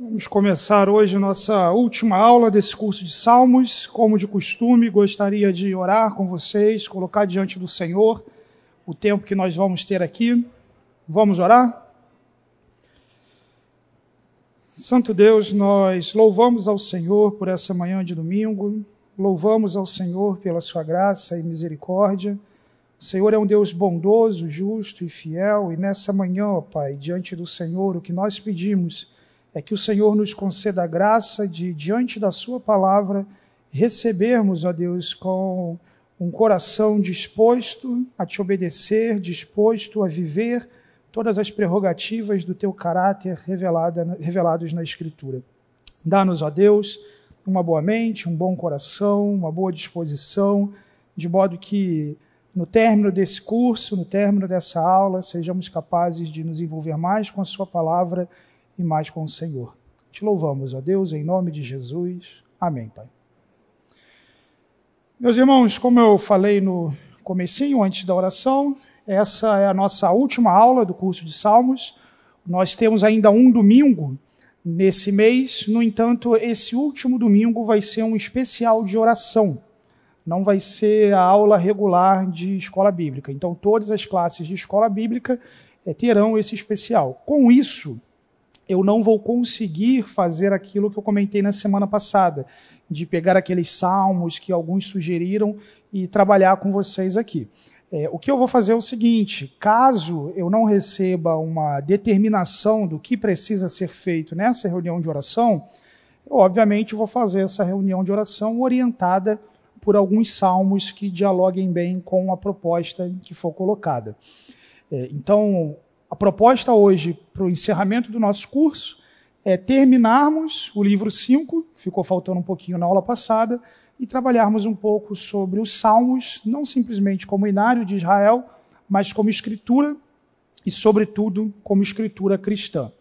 Vamos começar hoje nossa última aula desse curso de Salmos. Como de costume, gostaria de orar com vocês, colocar diante do Senhor o tempo que nós vamos ter aqui. Vamos orar? Santo Deus, nós louvamos ao Senhor por essa manhã de domingo, louvamos ao Senhor pela sua graça e misericórdia. O Senhor é um Deus bondoso, justo e fiel, e nessa manhã, ó Pai, diante do Senhor, o que nós pedimos é que o Senhor nos conceda a graça de, diante da Sua palavra, recebermos, ó Deus, com um coração disposto a te obedecer, disposto a viver todas as prerrogativas do teu caráter revelada, revelados na Escritura. Dá-nos, ó Deus, uma boa mente, um bom coração, uma boa disposição, de modo que no término desse curso, no término dessa aula, sejamos capazes de nos envolver mais com a Sua palavra e mais com o Senhor. Te louvamos, ó Deus, em nome de Jesus. Amém, Pai. Meus irmãos, como eu falei no comecinho, antes da oração, essa é a nossa última aula do curso de Salmos. Nós temos ainda um domingo nesse mês, no entanto, esse último domingo vai ser um especial de oração não vai ser a aula regular de escola bíblica. Então, todas as classes de escola bíblica é, terão esse especial. Com isso, eu não vou conseguir fazer aquilo que eu comentei na semana passada, de pegar aqueles salmos que alguns sugeriram e trabalhar com vocês aqui. É, o que eu vou fazer é o seguinte: caso eu não receba uma determinação do que precisa ser feito nessa reunião de oração, eu, obviamente, vou fazer essa reunião de oração orientada por alguns salmos que dialoguem bem com a proposta que for colocada. É, então, a proposta hoje para o encerramento do nosso curso é terminarmos o livro 5, ficou faltando um pouquinho na aula passada, e trabalharmos um pouco sobre os salmos, não simplesmente como inário de Israel, mas como escritura e, sobretudo, como escritura cristã.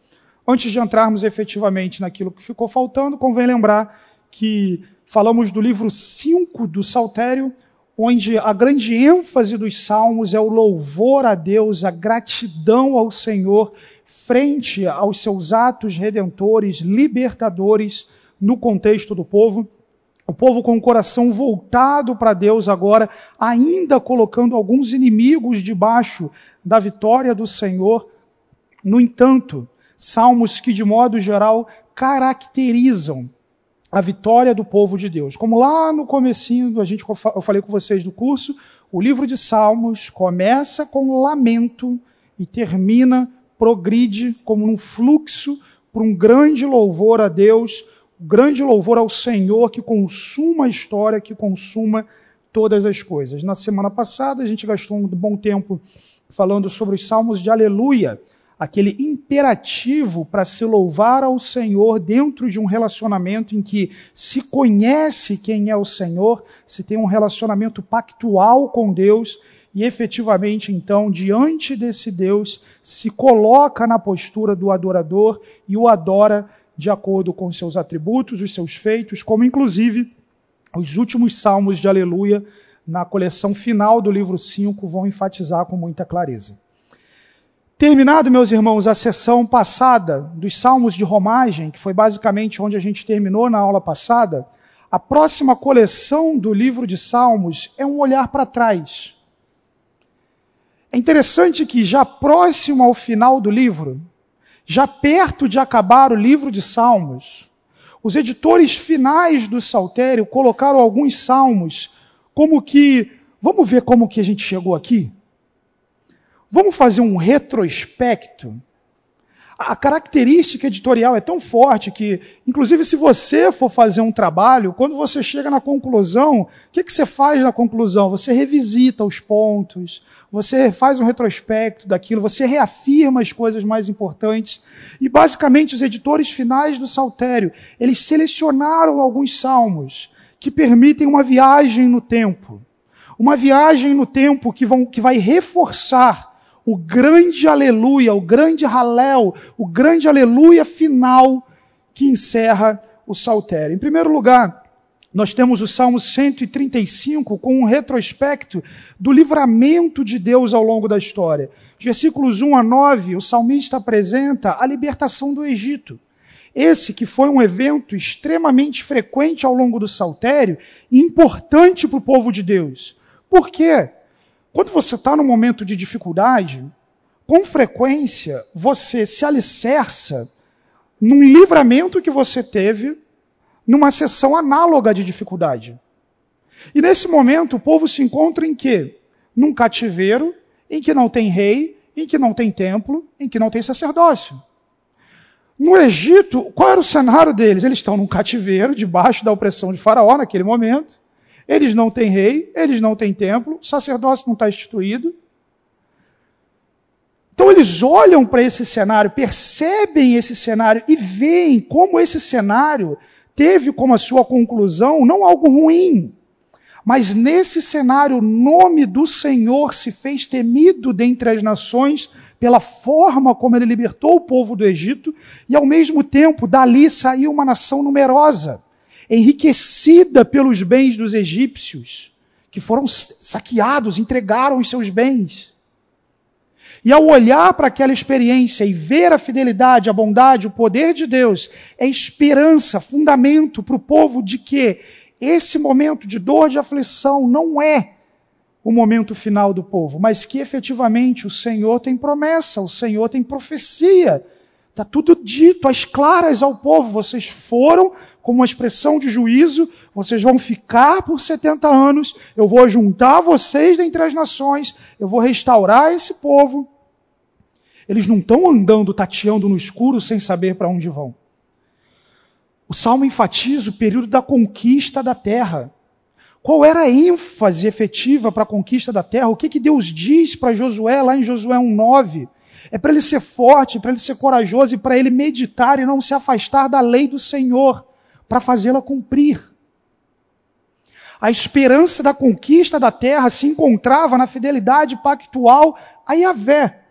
Antes de entrarmos efetivamente naquilo que ficou faltando, convém lembrar que falamos do livro 5 do Saltério, onde a grande ênfase dos salmos é o louvor a Deus, a gratidão ao Senhor frente aos seus atos redentores, libertadores no contexto do povo. O povo com o coração voltado para Deus agora, ainda colocando alguns inimigos debaixo da vitória do Senhor. No entanto, salmos que de modo geral caracterizam a vitória do povo de Deus. Como lá no comecinho, a gente, eu falei com vocês do curso, o livro de Salmos começa com lamento e termina, progride como um fluxo para um grande louvor a Deus, um grande louvor ao Senhor que consuma a história, que consuma todas as coisas. Na semana passada a gente gastou um bom tempo falando sobre os salmos de aleluia, aquele imperativo para se louvar ao Senhor dentro de um relacionamento em que se conhece quem é o Senhor, se tem um relacionamento pactual com Deus e efetivamente então diante desse Deus se coloca na postura do adorador e o adora de acordo com seus atributos, os seus feitos, como inclusive os últimos salmos de aleluia na coleção final do livro 5 vão enfatizar com muita clareza. Terminado, meus irmãos, a sessão passada dos Salmos de Romagem, que foi basicamente onde a gente terminou na aula passada, a próxima coleção do livro de Salmos é um olhar para trás. É interessante que já próximo ao final do livro, já perto de acabar o livro de Salmos, os editores finais do Saltério colocaram alguns salmos como que, vamos ver como que a gente chegou aqui? Vamos fazer um retrospecto? A característica editorial é tão forte que, inclusive, se você for fazer um trabalho, quando você chega na conclusão, o que, que você faz na conclusão? Você revisita os pontos, você faz um retrospecto daquilo, você reafirma as coisas mais importantes. E, basicamente, os editores finais do Saltério, eles selecionaram alguns salmos que permitem uma viagem no tempo. Uma viagem no tempo que, vão, que vai reforçar o grande aleluia, o grande halel, o grande aleluia final que encerra o saltério. Em primeiro lugar, nós temos o Salmo 135 com um retrospecto do livramento de Deus ao longo da história. Versículos 1 a 9, o salmista apresenta a libertação do Egito. Esse que foi um evento extremamente frequente ao longo do saltério e importante para o povo de Deus. Por quê? Quando você está num momento de dificuldade, com frequência você se alicerça num livramento que você teve numa sessão análoga de dificuldade. E nesse momento o povo se encontra em quê? Num cativeiro, em que não tem rei, em que não tem templo, em que não tem sacerdócio. No Egito, qual era o cenário deles? Eles estão num cativeiro, debaixo da opressão de Faraó naquele momento. Eles não têm rei, eles não têm templo, o sacerdócio não está instituído. Então eles olham para esse cenário, percebem esse cenário e veem como esse cenário teve como a sua conclusão não algo ruim, mas nesse cenário o nome do Senhor se fez temido dentre as nações pela forma como ele libertou o povo do Egito e ao mesmo tempo dali saiu uma nação numerosa, enriquecida pelos bens dos egípcios, que foram saqueados, entregaram os seus bens. E ao olhar para aquela experiência e ver a fidelidade, a bondade, o poder de Deus, é esperança, fundamento para o povo de que esse momento de dor, de aflição, não é o momento final do povo, mas que efetivamente o Senhor tem promessa, o Senhor tem profecia. Está tudo dito, às claras ao povo. Vocês foram como uma expressão de juízo, vocês vão ficar por 70 anos, eu vou juntar vocês dentre as nações, eu vou restaurar esse povo. Eles não estão andando, tateando no escuro sem saber para onde vão. O salmo enfatiza o período da conquista da terra. Qual era a ênfase efetiva para a conquista da terra? O que, que Deus diz para Josué lá em Josué 1,9? É para ele ser forte, para ele ser corajoso e para ele meditar e não se afastar da lei do Senhor, para fazê-la cumprir. A esperança da conquista da terra se encontrava na fidelidade pactual a Yahvé.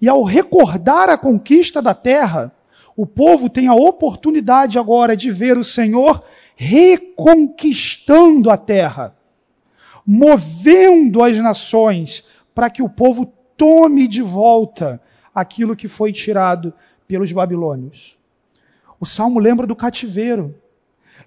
E ao recordar a conquista da terra, o povo tem a oportunidade agora de ver o Senhor reconquistando a terra, movendo as nações para que o povo tome de volta aquilo que foi tirado pelos babilônios. O salmo lembra do cativeiro.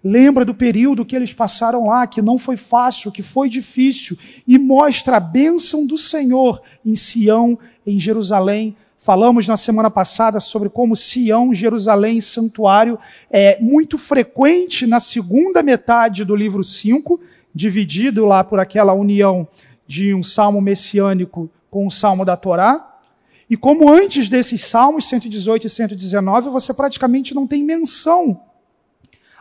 Lembra do período que eles passaram lá, que não foi fácil, que foi difícil, e mostra a bênção do Senhor em Sião, em Jerusalém. Falamos na semana passada sobre como Sião, Jerusalém, santuário é muito frequente na segunda metade do livro 5, dividido lá por aquela união de um salmo messiânico com o salmo da Torá. E como antes desses salmos 118 e 119, você praticamente não tem menção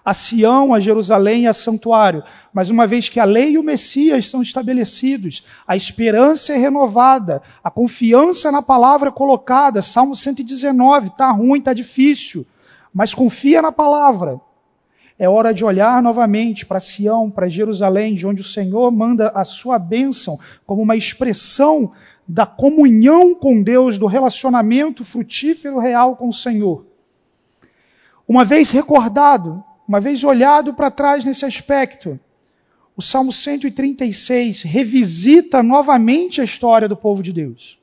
a Sião, a Jerusalém e a santuário. Mas uma vez que a lei e o Messias são estabelecidos, a esperança é renovada, a confiança na palavra é colocada. Salmo 119, está ruim, está difícil, mas confia na palavra. É hora de olhar novamente para Sião, para Jerusalém, de onde o Senhor manda a sua bênção como uma expressão da comunhão com Deus, do relacionamento frutífero real com o Senhor. Uma vez recordado, uma vez olhado para trás nesse aspecto, o Salmo 136 revisita novamente a história do povo de Deus.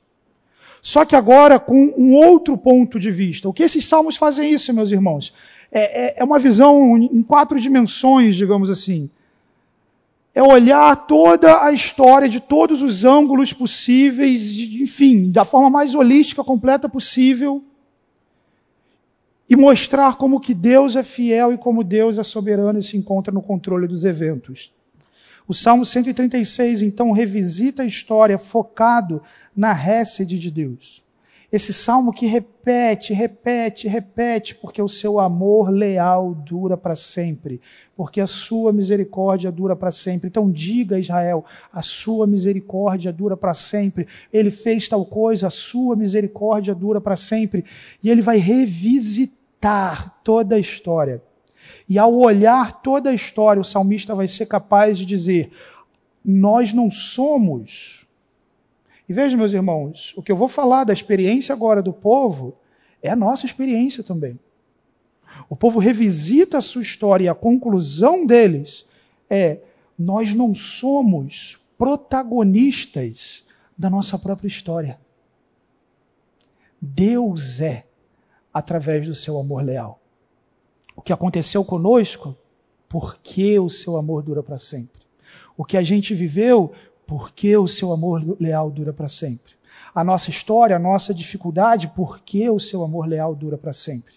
Só que agora com um outro ponto de vista. O que esses salmos fazem isso, meus irmãos? É, é, é uma visão em quatro dimensões, digamos assim. É olhar toda a história de todos os ângulos possíveis, enfim, da forma mais holística, completa possível, e mostrar como que Deus é fiel e como Deus é soberano e se encontra no controle dos eventos. O Salmo 136, então, revisita a história focado na récede de Deus. Esse salmo que repete, repete, repete, porque o seu amor leal dura para sempre, porque a sua misericórdia dura para sempre. Então diga Israel, a sua misericórdia dura para sempre. Ele fez tal coisa, a sua misericórdia dura para sempre. E ele vai revisitar toda a história. E ao olhar toda a história, o salmista vai ser capaz de dizer: Nós não somos e veja, meus irmãos, o que eu vou falar da experiência agora do povo é a nossa experiência também. O povo revisita a sua história e a conclusão deles é: nós não somos protagonistas da nossa própria história. Deus é, através do seu amor leal. O que aconteceu conosco, porque o seu amor dura para sempre. O que a gente viveu, porque o seu amor leal dura para sempre. A nossa história, a nossa dificuldade, porque o seu amor leal dura para sempre.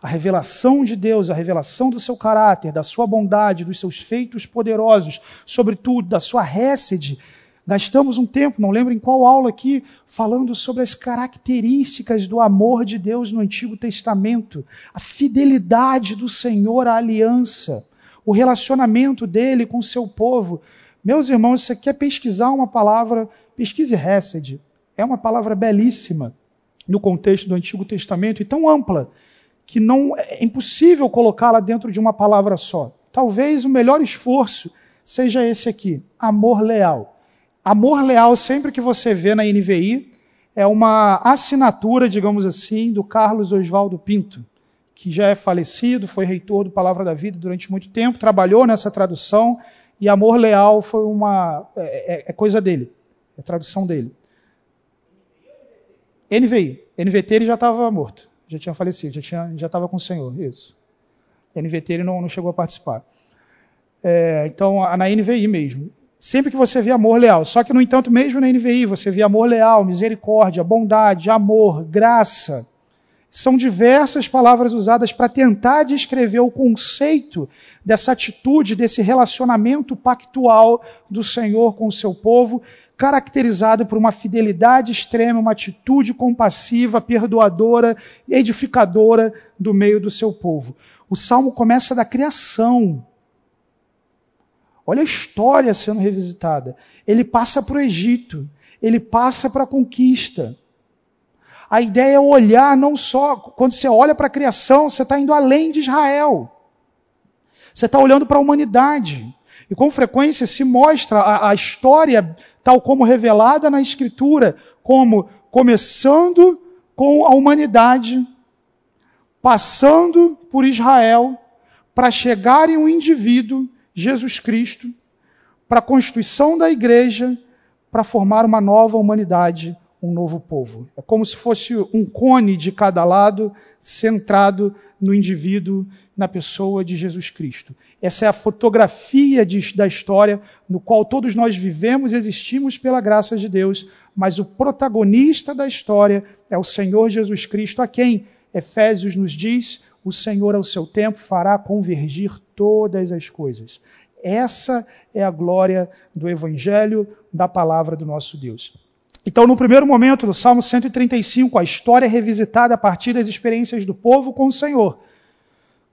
A revelação de Deus, a revelação do seu caráter, da sua bondade, dos seus feitos poderosos, sobretudo da sua récede. Gastamos um tempo, não lembro em qual aula aqui, falando sobre as características do amor de Deus no Antigo Testamento, a fidelidade do Senhor à aliança, o relacionamento dele com o seu povo. Meus irmãos, se você quer pesquisar uma palavra, pesquise Hesed. É uma palavra belíssima no contexto do Antigo Testamento e tão ampla que não é impossível colocá-la dentro de uma palavra só. Talvez o melhor esforço seja esse aqui: amor leal. Amor leal, sempre que você vê na NVI, é uma assinatura, digamos assim, do Carlos Oswaldo Pinto, que já é falecido, foi reitor do Palavra da Vida durante muito tempo, trabalhou nessa tradução e amor leal foi uma. É, é, é coisa dele, é tradução dele. NVI. NVT ele já estava morto, já tinha falecido, já tinha, já estava com o Senhor. Isso. NVT ele não, não chegou a participar. É, então, na NVI mesmo. Sempre que você vê amor leal. Só que, no entanto, mesmo na NVI, você vê amor leal, misericórdia, bondade, amor, graça. São diversas palavras usadas para tentar descrever o conceito dessa atitude, desse relacionamento pactual do Senhor com o seu povo, caracterizado por uma fidelidade extrema, uma atitude compassiva, perdoadora edificadora do meio do seu povo. O salmo começa da criação. Olha a história sendo revisitada. Ele passa para o Egito, ele passa para a conquista. A ideia é olhar não só, quando você olha para a criação, você está indo além de Israel. Você está olhando para a humanidade. E com frequência se mostra a, a, história, tal como revelada na Escritura, como começando com a humanidade, passando por Israel, para chegar em um indivíduo, Jesus Cristo, para a constituição da igreja, para formar uma nova humanidade um novo povo. É como se fosse um cone de cada lado, centrado no indivíduo, na pessoa de Jesus Cristo. Essa é a fotografia de, da história no qual todos nós vivemos e existimos pela graça de Deus, mas o protagonista da história é o Senhor Jesus Cristo, a quem Efésios nos diz: o Senhor ao seu tempo fará convergir todas as coisas. Essa é a glória do Evangelho, da palavra do nosso Deus. Então, no primeiro momento, no Salmo 135, a história é revisitada a partir das experiências do povo com o Senhor.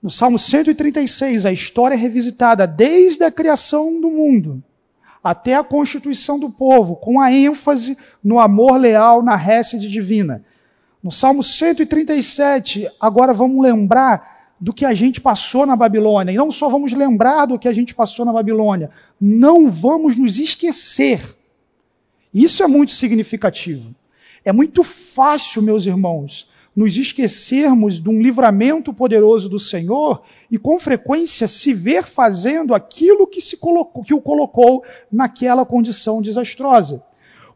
No Salmo 136, a história é revisitada desde a criação do mundo até a constituição do povo, com a ênfase no amor leal, na récede divina. No Salmo 137, agora vamos lembrar do que a gente passou na Babilônia. E não só vamos lembrar do que a gente passou na Babilônia, não vamos nos esquecer isso é muito significativo. É muito fácil, meus irmãos, nos esquecermos de um livramento poderoso do Senhor e, com frequência, se ver fazendo aquilo que, se colocou, que o colocou naquela condição desastrosa.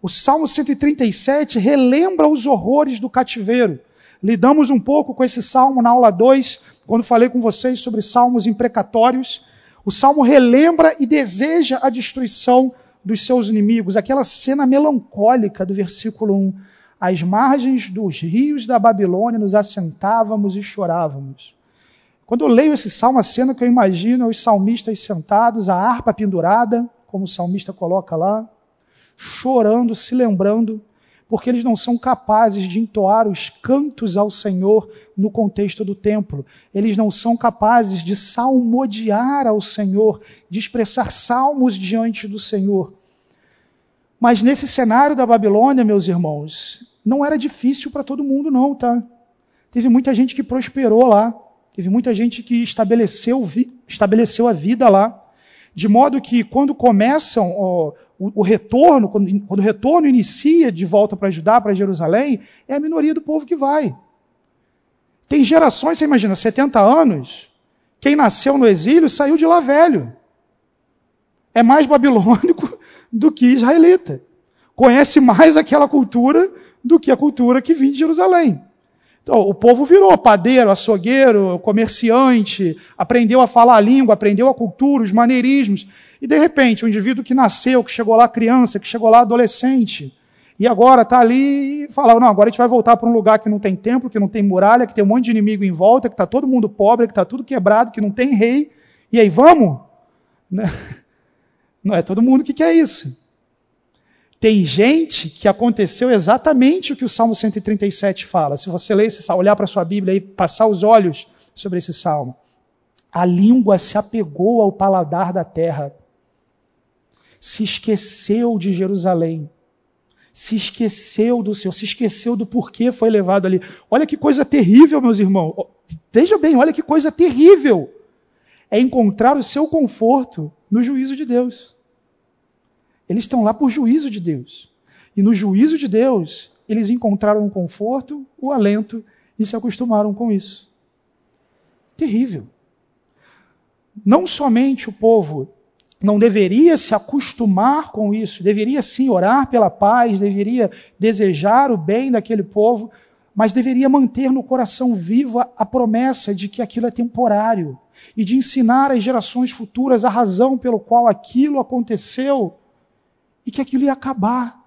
O Salmo 137 relembra os horrores do cativeiro. Lidamos um pouco com esse salmo na aula 2, quando falei com vocês sobre salmos imprecatórios. O salmo relembra e deseja a destruição dos seus inimigos, aquela cena melancólica do versículo 1. Às margens dos rios da Babilônia nos assentávamos e chorávamos. Quando eu leio esse salmo, a cena que eu imagino é os salmistas sentados, a harpa pendurada, como o salmista coloca lá, chorando, se lembrando, porque eles não são capazes de entoar os cantos ao Senhor no contexto do templo. Eles não são capazes de salmodiar ao Senhor, de expressar salmos diante do Senhor. Mas nesse cenário da Babilônia, meus irmãos, não era difícil para todo mundo, não, tá? Teve muita gente que prosperou lá, teve muita gente que estabeleceu, estabeleceu a vida lá, de modo que quando começam o, o, retorno, quando, quando o retorno inicia de volta para Judá, para Jerusalém, é a minoria do povo que vai. Tem gerações, você imagina, 70 anos, quem nasceu no exílio saiu de lá velho. É mais babilônico do que israelita. Conhece mais aquela cultura do que a cultura que vinha de Jerusalém. Então, o povo virou padeiro, açougueiro, comerciante, aprendeu a falar a língua, aprendeu a cultura, os maneirismos. E de repente, um indivíduo que nasceu, que chegou lá criança, que chegou lá adolescente, e agora está ali e fala, não, agora a gente vai voltar para um lugar que não tem templo, que não tem muralha, que tem um monte de inimigo em volta, que está todo mundo pobre, que está tudo quebrado, que não tem rei. E aí, vamos? Né? Não é todo mundo que quer isso. Tem gente que aconteceu exatamente o que o Salmo 137 fala. Se você ler esse, olhar para sua Bíblia e passar os olhos sobre esse salmo. A língua se apegou ao paladar da terra. Se esqueceu de Jerusalém. Se esqueceu do Senhor, se esqueceu do porquê foi levado ali. Olha que coisa terrível, meus irmãos. Veja bem, olha que coisa terrível. É encontrar o seu conforto no juízo de Deus. Eles estão lá por juízo de Deus. E no juízo de Deus, eles encontraram o conforto, o alento e se acostumaram com isso. Terrível. Não somente o povo não deveria se acostumar com isso, deveria sim orar pela paz, deveria desejar o bem daquele povo, mas deveria manter no coração viva a promessa de que aquilo é temporário e de ensinar às gerações futuras a razão pelo qual aquilo aconteceu e que aquilo ia acabar.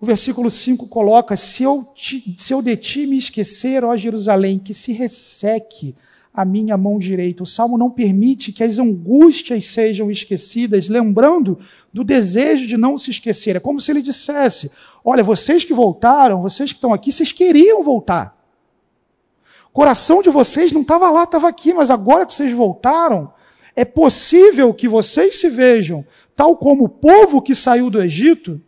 O versículo 5 coloca: se eu, te, se eu de ti me esquecer, ó Jerusalém, que se resseque a minha mão direita. O salmo não permite que as angústias sejam esquecidas, lembrando do desejo de não se esquecer. É como se ele dissesse: Olha, vocês que voltaram, vocês que estão aqui, vocês queriam voltar. O coração de vocês não estava lá, estava aqui, mas agora que vocês voltaram, é possível que vocês se vejam tal como o povo que saiu do Egito,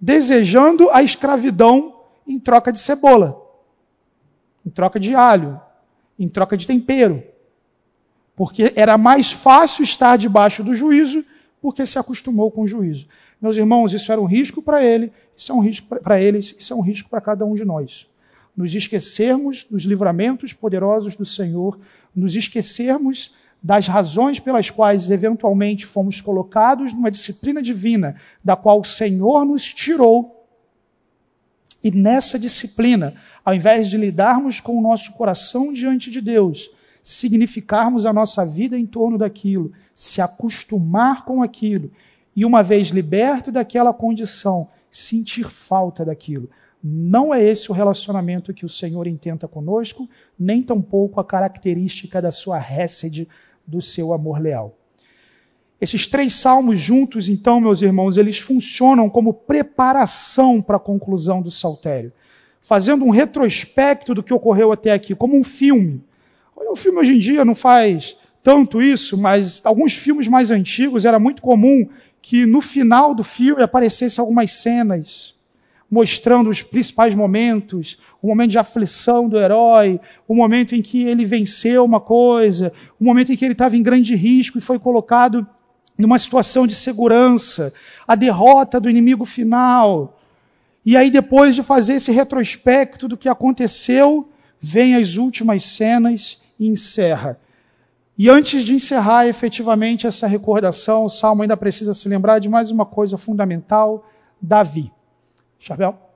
desejando a escravidão em troca de cebola, em troca de alho, em troca de tempero. Porque era mais fácil estar debaixo do juízo, porque se acostumou com o juízo. Meus irmãos, isso era um risco para ele, isso é um risco para eles, isso é um risco para cada um de nós. Nos esquecermos dos livramentos poderosos do Senhor, nos esquecermos das razões pelas quais eventualmente fomos colocados numa disciplina divina, da qual o Senhor nos tirou. E nessa disciplina, ao invés de lidarmos com o nosso coração diante de Deus, significarmos a nossa vida em torno daquilo, se acostumar com aquilo, e uma vez liberto daquela condição, sentir falta daquilo. Não é esse o relacionamento que o Senhor intenta conosco, nem tampouco a característica da sua récede do seu amor leal. Esses três salmos juntos, então, meus irmãos, eles funcionam como preparação para a conclusão do saltério, fazendo um retrospecto do que ocorreu até aqui, como um filme. O filme hoje em dia não faz tanto isso, mas alguns filmes mais antigos era muito comum que no final do filme aparecesse algumas cenas mostrando os principais momentos, o momento de aflição do herói, o momento em que ele venceu uma coisa, o momento em que ele estava em grande risco e foi colocado numa situação de segurança, a derrota do inimigo final. E aí, depois de fazer esse retrospecto do que aconteceu, vem as últimas cenas e encerra. E antes de encerrar efetivamente essa recordação, o salmo ainda precisa se lembrar de mais uma coisa fundamental: Davi. Chapéu.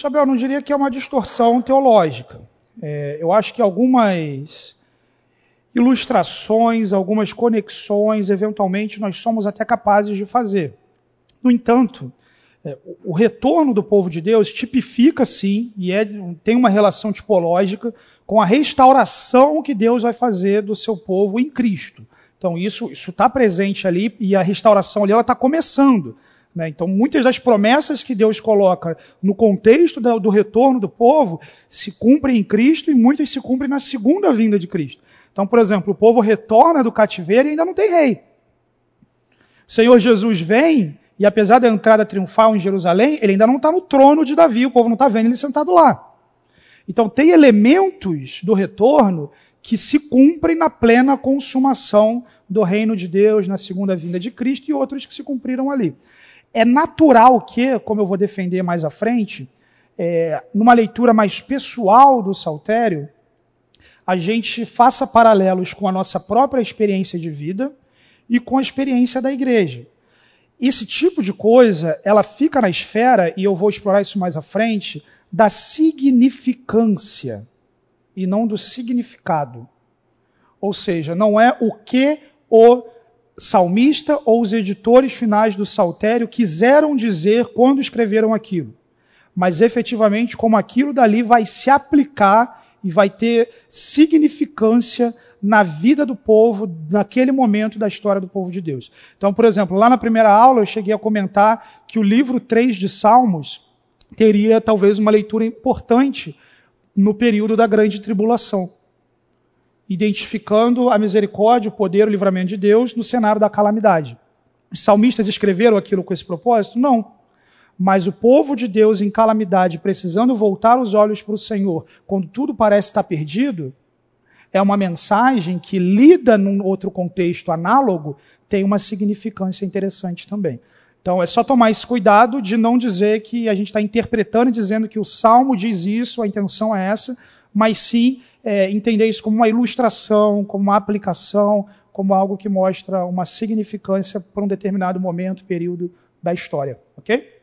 Chabel, não diria que é uma distorção teológica. É, eu acho que algumas ilustrações, algumas conexões, eventualmente nós somos até capazes de fazer. No entanto, é, o retorno do povo de Deus tipifica sim, e é, tem uma relação tipológica com a restauração que Deus vai fazer do seu povo em Cristo. Então isso está presente ali e a restauração ali está começando. Né? Então muitas das promessas que Deus coloca no contexto do, do retorno do povo se cumprem em Cristo e muitas se cumprem na segunda vinda de Cristo. Então, por exemplo, o povo retorna do cativeiro e ainda não tem rei. O Senhor Jesus vem, e apesar da entrada triunfal em Jerusalém, ele ainda não está no trono de Davi, o povo não está vendo ele sentado lá. Então, tem elementos do retorno que se cumprem na plena consumação do reino de Deus, na segunda vinda de Cristo, e outros que se cumpriram ali. É natural que, como eu vou defender mais à frente, é, numa leitura mais pessoal do Saltério, a gente faça paralelos com a nossa própria experiência de vida e com a experiência da igreja. Esse tipo de coisa, ela fica na esfera, e eu vou explorar isso mais à frente, da significância e não do significado. Ou seja, não é o que o salmista ou os editores finais do Saltério quiseram dizer quando escreveram aquilo, mas efetivamente como aquilo dali vai se aplicar e vai ter significância na vida do povo, naquele momento da história do povo de Deus. Então, por exemplo, lá na primeira aula eu cheguei a comentar que o livro 3 de Salmos teria talvez uma leitura importante no período da grande tribulação, identificando a misericórdia, o poder, o livramento de Deus no cenário da calamidade. Os salmistas escreveram aquilo com esse propósito? Não. Mas o povo de Deus em calamidade, precisando voltar os olhos para o Senhor, quando tudo parece estar perdido, é uma mensagem que, lida num outro contexto análogo, tem uma significância interessante também. Então é só tomar esse cuidado de não dizer que a gente está interpretando e dizendo que o salmo diz isso, a intenção é essa, mas sim é, entender isso como uma ilustração, como uma aplicação, como algo que mostra uma significância para um determinado momento, período da história, ok?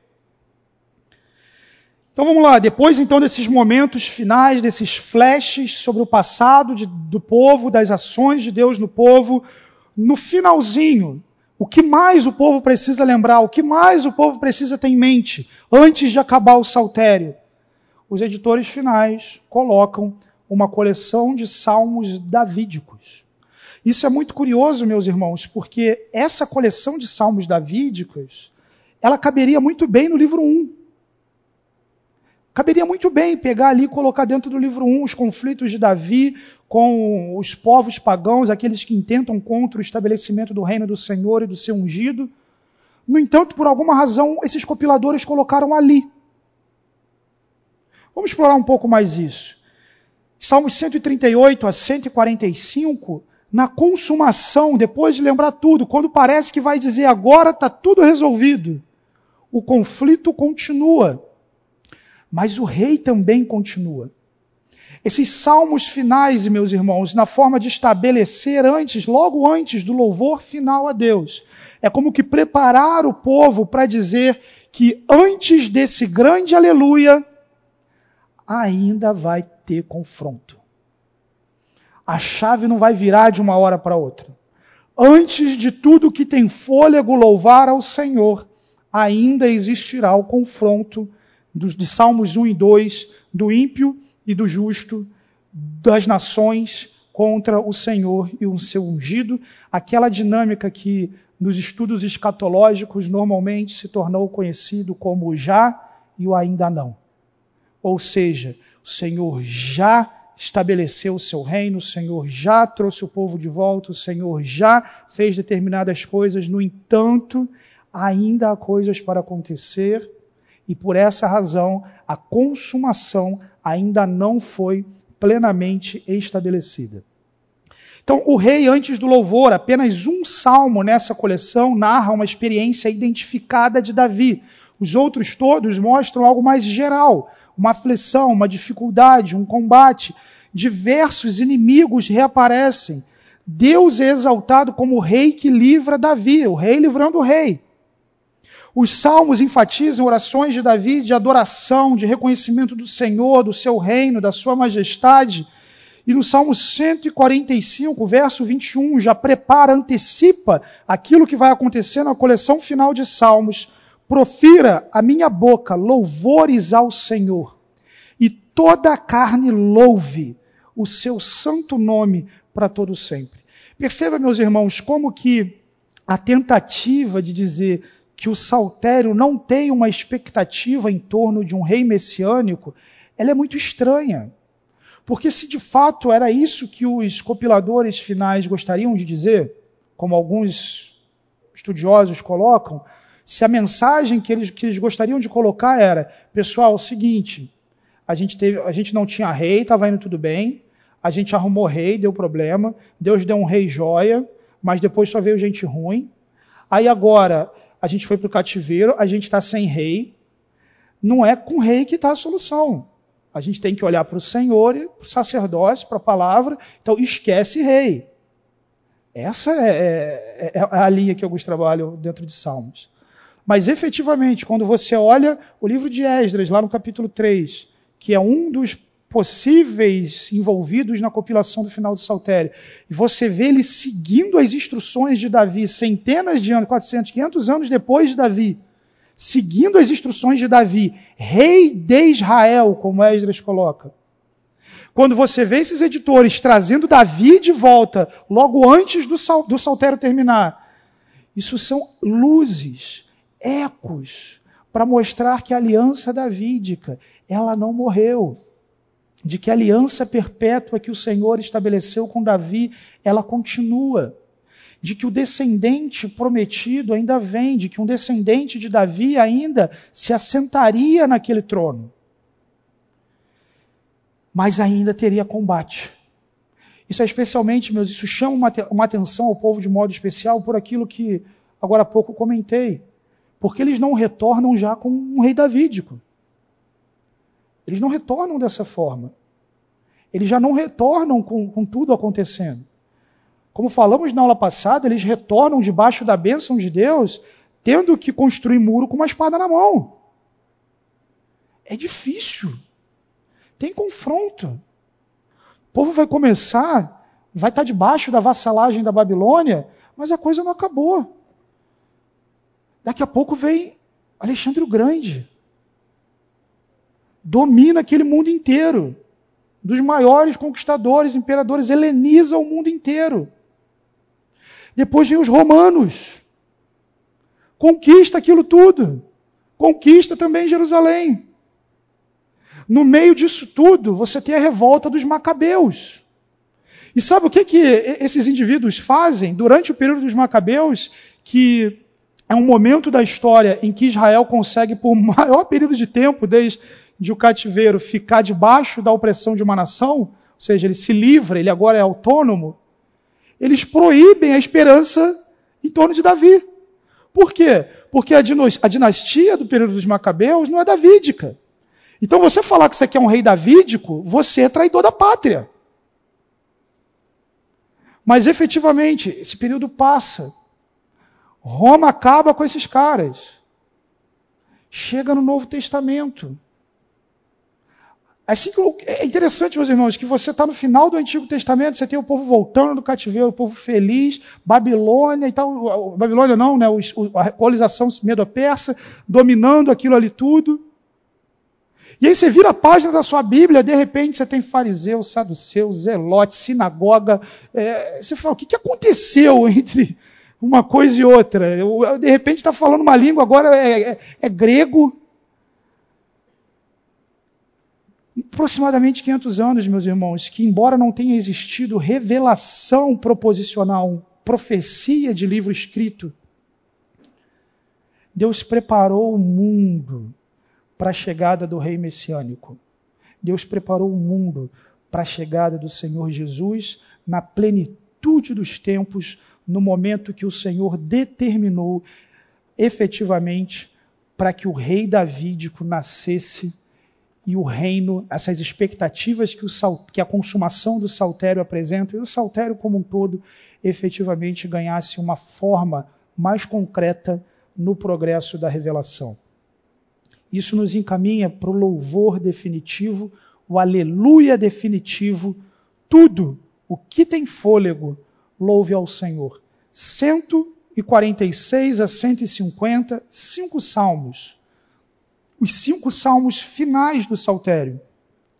Então vamos lá, depois então desses momentos finais, desses flashes sobre o passado de, do povo, das ações de Deus no povo, no finalzinho, o que mais o povo precisa lembrar? O que mais o povo precisa ter em mente antes de acabar o saltério? Os editores finais colocam uma coleção de salmos davídicos. Isso é muito curioso, meus irmãos, porque essa coleção de salmos davídicos, ela caberia muito bem no livro 1. Caberia muito bem pegar ali e colocar dentro do livro 1 os conflitos de Davi com os povos pagãos, aqueles que intentam contra o estabelecimento do reino do Senhor e do seu ungido. No entanto, por alguma razão, esses compiladores colocaram ali. Vamos explorar um pouco mais isso. Salmos 138 a 145, na consumação, depois de lembrar tudo, quando parece que vai dizer agora está tudo resolvido, o conflito continua. Mas o rei também continua. Esses salmos finais, meus irmãos, na forma de estabelecer antes, logo antes do louvor final a Deus, é como que preparar o povo para dizer que antes desse grande aleluia, ainda vai ter confronto. A chave não vai virar de uma hora para outra. Antes de tudo que tem fôlego louvar ao Senhor, ainda existirá o confronto de Salmos 1 e 2, do ímpio e do justo, das nações contra o Senhor e o seu ungido, aquela dinâmica que nos estudos escatológicos normalmente se tornou conhecido como o já e o ainda não. Ou seja, o Senhor já estabeleceu o seu reino, o Senhor já trouxe o povo de volta, o Senhor já fez determinadas coisas, no entanto, ainda há coisas para acontecer e por essa razão a consumação ainda não foi plenamente estabelecida. Então, o rei, antes do louvor, apenas um salmo nessa coleção narra uma experiência identificada de Davi. Os outros todos mostram algo mais geral, uma aflição, uma dificuldade, um combate. Diversos inimigos reaparecem. Deus é exaltado como o rei que livra Davi, o rei livrando o rei. Os salmos enfatizam orações de Davi de adoração, de reconhecimento do Senhor, do seu reino, da sua majestade. E no Salmo 145, verso 21, já prepara, antecipa aquilo que vai acontecer na coleção final de Salmos. Profira a minha boca louvores ao Senhor, e toda a carne louve o seu santo nome para todo sempre. Perceba, meus irmãos, como que a tentativa de dizer que o saltério não tem uma expectativa em torno de um rei messiânico, ela é muito estranha. Porque se de fato era isso que os compiladores finais gostariam de dizer, como alguns estudiosos colocam, se a mensagem que eles, que eles gostariam de colocar era, pessoal, é o seguinte, a gente, teve, a gente não tinha rei, estava indo tudo bem, a gente arrumou rei, deu problema, Deus deu um rei joia, mas depois só veio gente ruim. Aí agora a gente foi para o cativeiro, a gente está sem rei. Não é com rei que está a solução. A gente tem que olhar para o Senhor, para o sacerdócio, para a palavra. Então esquece rei. Essa é, é, é, a linha que alguns trabalham dentro de Salmos. Mas efetivamente, quando você olha o livro de Esdras, lá no capítulo 3, que é um dos possíveis envolvidos na compilação do final do Saltério, e você vê ele seguindo as instruções de Davi, centenas de anos, 400, 500 anos depois de Davi, seguindo as instruções de Davi, rei de Israel, como Esdras coloca. Quando você vê esses editores trazendo Davi de volta, logo antes do, sal, do saltério terminar, isso são luzes, ecos, para mostrar que a aliança davídica, ela não morreu de que a aliança perpétua que o Senhor estabeleceu com Davi, ela continua. De que o descendente prometido ainda vem, de que um descendente de Davi ainda se assentaria naquele trono. Mas ainda teria combate. Isso é especialmente, meus, isso chama uma, uma atenção ao povo de modo especial por aquilo que agora há pouco comentei. Porque eles não retornam já com um rei davídico. Eles não retornam dessa forma. Eles já não retornam com, com tudo acontecendo. Como falamos na aula passada, eles retornam debaixo da bênção de Deus, tendo que construir muro com uma espada na mão. É difícil. Tem confronto. O povo vai começar, vai estar debaixo da vassalagem da Babilônia, mas a coisa não acabou. Daqui a pouco vem Alexandre o Grande domina aquele mundo inteiro. Dos maiores conquistadores, imperadores, heleniza o mundo inteiro. Depois vem os romanos. Conquista aquilo tudo. Conquista também Jerusalém. No meio disso tudo, você tem a revolta dos macabeus. E sabe o que, que esses indivíduos fazem durante o período dos macabeus, que é um momento da história em que Israel consegue, por maior período de tempo, desde de o cativeiro ficar debaixo da opressão de uma nação, ou seja, ele se livra, ele agora é autônomo, eles proíbem a esperança em torno de Davi. Por quê? Porque a dinastia do período dos Macabeus não é davídica. Então você falar que você quer um rei davídico, você é traidor da pátria. Mas efetivamente, esse período passa. Roma acaba com esses caras. Chega no Novo Testamento. Assim que é interessante, meus irmãos, que você está no final do Antigo Testamento, você tem o povo voltando do cativeiro, o povo feliz, Babilônia e tal, Babilônia não, né, a colonização medo-persa, dominando aquilo ali tudo. E aí você vira a página da sua Bíblia, de repente você tem fariseu, saduceu, zelote, sinagoga. É, você fala, o que, aconteceu entre uma coisa e outra? De repente está falando uma língua, agora é, é, é grego, aproximadamente 500 anos, meus irmãos, que embora não tenha existido revelação proposicional, profecia de livro escrito, Deus preparou o mundo para a chegada do rei messiânico. Deus preparou o mundo para a chegada do Senhor Jesus na plenitude dos tempos, no momento que o Senhor determinou efetivamente para que o rei davídico nascesse e o reino, essas expectativas que, o, que a consumação do saltério apresenta, e o saltério como um todo efetivamente ganhasse uma forma mais concreta no progresso da revelação. Isso nos encaminha para o louvor definitivo, o aleluia definitivo, tudo o que tem fôlego, louve ao Senhor. 146 a 150, cinco salmos os cinco salmos finais do Saltério,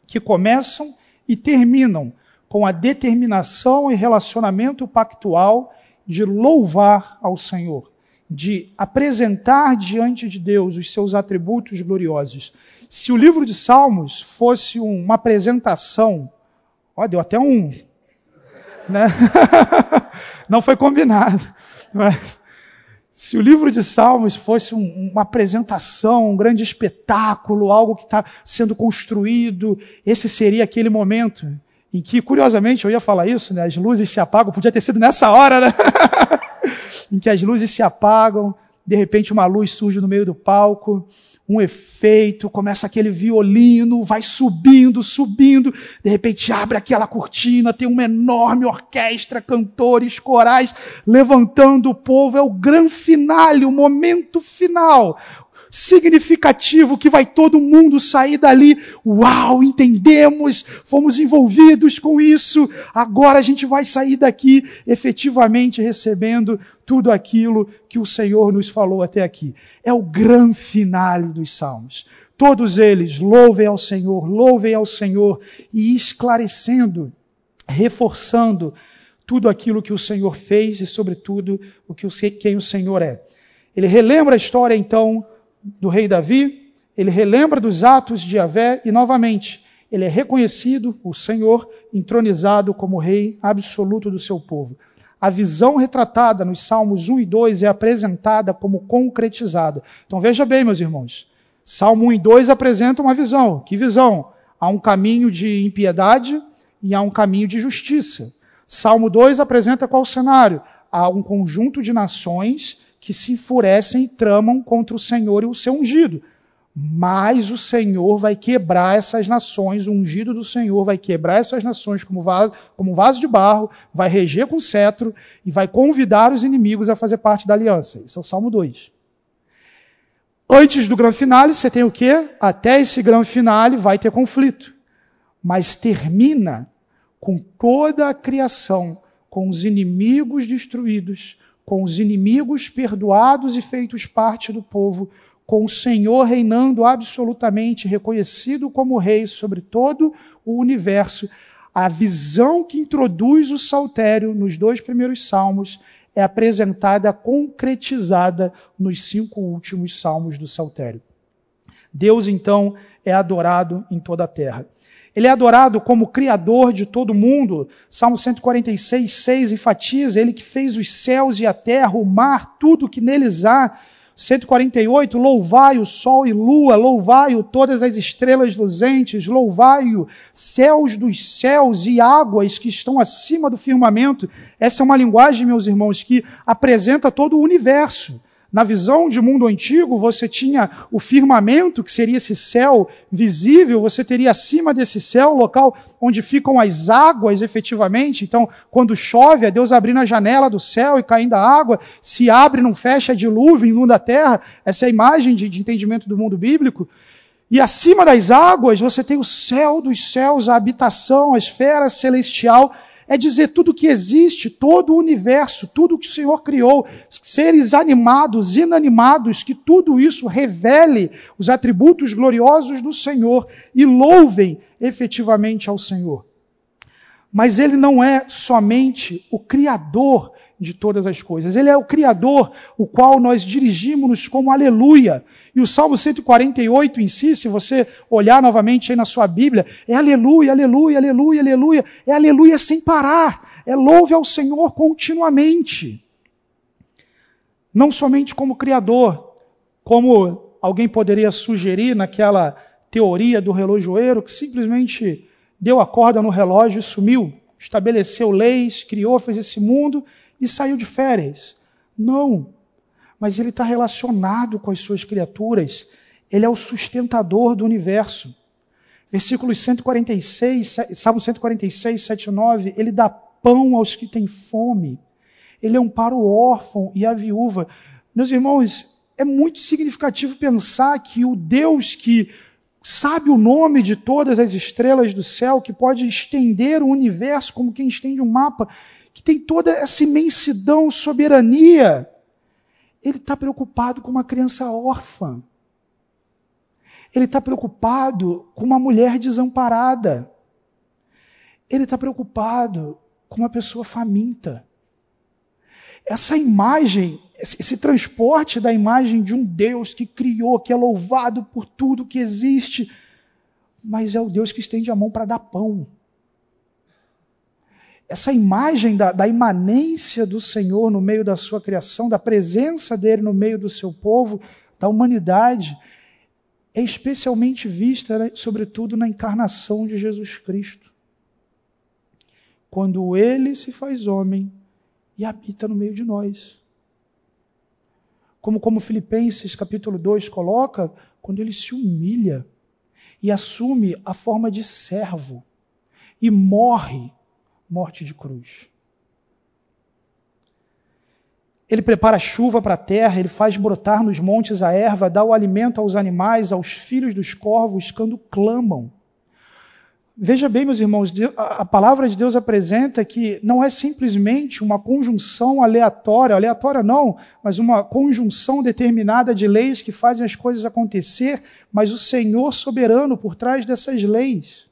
que começam e terminam com a determinação e relacionamento pactual de louvar ao Senhor, de apresentar diante de Deus os seus atributos gloriosos. Se o livro de Salmos fosse uma apresentação, ó, deu até um, né? Não foi combinado, mas se o livro de Salmos fosse um, uma apresentação, um grande espetáculo, algo que está sendo construído, esse seria aquele momento em que, curiosamente, eu ia falar isso, né? As luzes se apagam, podia ter sido nessa hora, né? em que as luzes se apagam, de repente uma luz surge no meio do palco, um efeito, começa aquele violino, vai subindo, subindo, de repente abre aquela cortina, tem uma enorme orquestra, cantores, corais, levantando o povo, é o grande finale, o momento final significativo que vai todo mundo sair dali. Uau, entendemos, fomos envolvidos com isso. Agora a gente vai sair daqui efetivamente recebendo tudo aquilo que o Senhor nos falou até aqui. É o grande finale dos salmos. Todos eles louvem ao Senhor, louvem ao Senhor e esclarecendo, reforçando tudo aquilo que o Senhor fez e, sobretudo, o que quem o Senhor é. Ele relembra a história, então, do rei Davi, ele relembra dos atos de Yahvé e, novamente, ele é reconhecido, o Senhor, entronizado como rei absoluto do seu povo. A visão retratada nos Salmos 1 e 2 é apresentada como concretizada. Então veja bem, meus irmãos. Salmo 1 e 2 apresentam uma visão. Que visão? Há um caminho de impiedade e há um caminho de justiça. Salmo 2 apresenta qual cenário? Há um conjunto de nações que se enfurecem e tramam contra o Senhor e o seu ungido. Mas o Senhor vai quebrar essas nações, o ungido do Senhor vai quebrar essas nações como vaso, como vaso de barro, vai reger com cetro e vai convidar os inimigos a fazer parte da aliança. Isso é o Salmo 2. Antes do grande finale, você tem o quê? Até esse grande finale vai ter conflito. Mas termina com toda a criação, com os inimigos destruídos, com os inimigos perdoados e feitos parte do povo, com o Senhor reinando absolutamente, reconhecido como rei sobre todo o universo. A visão que introduz o saltério nos dois primeiros salmos é apresentada, concretizada nos cinco últimos salmos do saltério. Deus, então, é adorado em toda a terra. Ele é adorado como Criador de todo mundo. Salmo 146, 6 enfatiza, Ele que fez os céus e a terra, o mar, tudo que neles há. 148, louvai o sol e lua, louvai-o todas as estrelas luzentes, louvai-o céus dos céus e águas que estão acima do firmamento. Essa é uma linguagem, meus irmãos, que apresenta todo o universo. Na visão de mundo antigo, você tinha o firmamento, que seria esse céu visível, você teria acima desse céu o local onde ficam as águas efetivamente. Então, quando chove, é Deus abrindo a janela do céu e caindo a água, se abre, não fecha, é dilúvio, inunda a terra. Essa é a imagem de, de entendimento do mundo bíblico. E acima das águas, você tem o céu dos céus, a habitação, a esfera celestial é dizer tudo que existe, todo o universo, tudo que o Senhor criou, seres animados, inanimados, que tudo isso revele os atributos gloriosos do Senhor e louvem efetivamente ao Senhor. Mas ele não é somente o Criador de todas as coisas. Ele é o Criador, o qual nós dirigimos-nos como aleluia. E o Salmo 148 em si, se você olhar novamente aí na sua Bíblia, é aleluia, aleluia, aleluia, aleluia. É aleluia sem parar. É louve ao Senhor continuamente. Não somente como Criador, como alguém poderia sugerir naquela teoria do relojoeiro que simplesmente deu a corda no relógio e sumiu, estabeleceu leis, criou, fez esse mundo e saiu de férias. Não. Mas ele está relacionado com as suas criaturas. Ele é o sustentador do universo. Versículos 146, Salmo 146, 7 e 9, ele dá pão aos que têm fome. Ele é um para o órfão e a viúva. Meus irmãos, é muito significativo pensar que o Deus que sabe o nome de todas as estrelas do céu, que pode estender o universo como quem estende um mapa, que tem toda essa imensidão, soberania, ele está preocupado com uma criança órfã. Ele está preocupado com uma mulher desamparada. Ele está preocupado com uma pessoa faminta. Essa imagem, esse transporte da imagem de um Deus que criou, que é louvado por tudo que existe, mas é o Deus que estende a mão para dar pão essa imagem da, da, imanência do Senhor no meio da sua criação, da presença dele no meio do seu povo, da humanidade, é especialmente vista, né, sobretudo, na encarnação de Jesus Cristo. quando ele se faz homem e habita no meio de nós. Como, como Filipenses capítulo 2 coloca, quando ele se humilha e assume a forma de servo e morre morte de cruz. Ele prepara chuva para a terra, ele faz brotar nos montes a erva, dá o alimento aos animais, aos filhos dos corvos, quando clamam. Veja bem, meus irmãos, a palavra de Deus apresenta que não é simplesmente uma conjunção aleatória, aleatória não, mas uma conjunção determinada de leis que fazem as coisas acontecer, mas o Senhor soberano por trás dessas leis.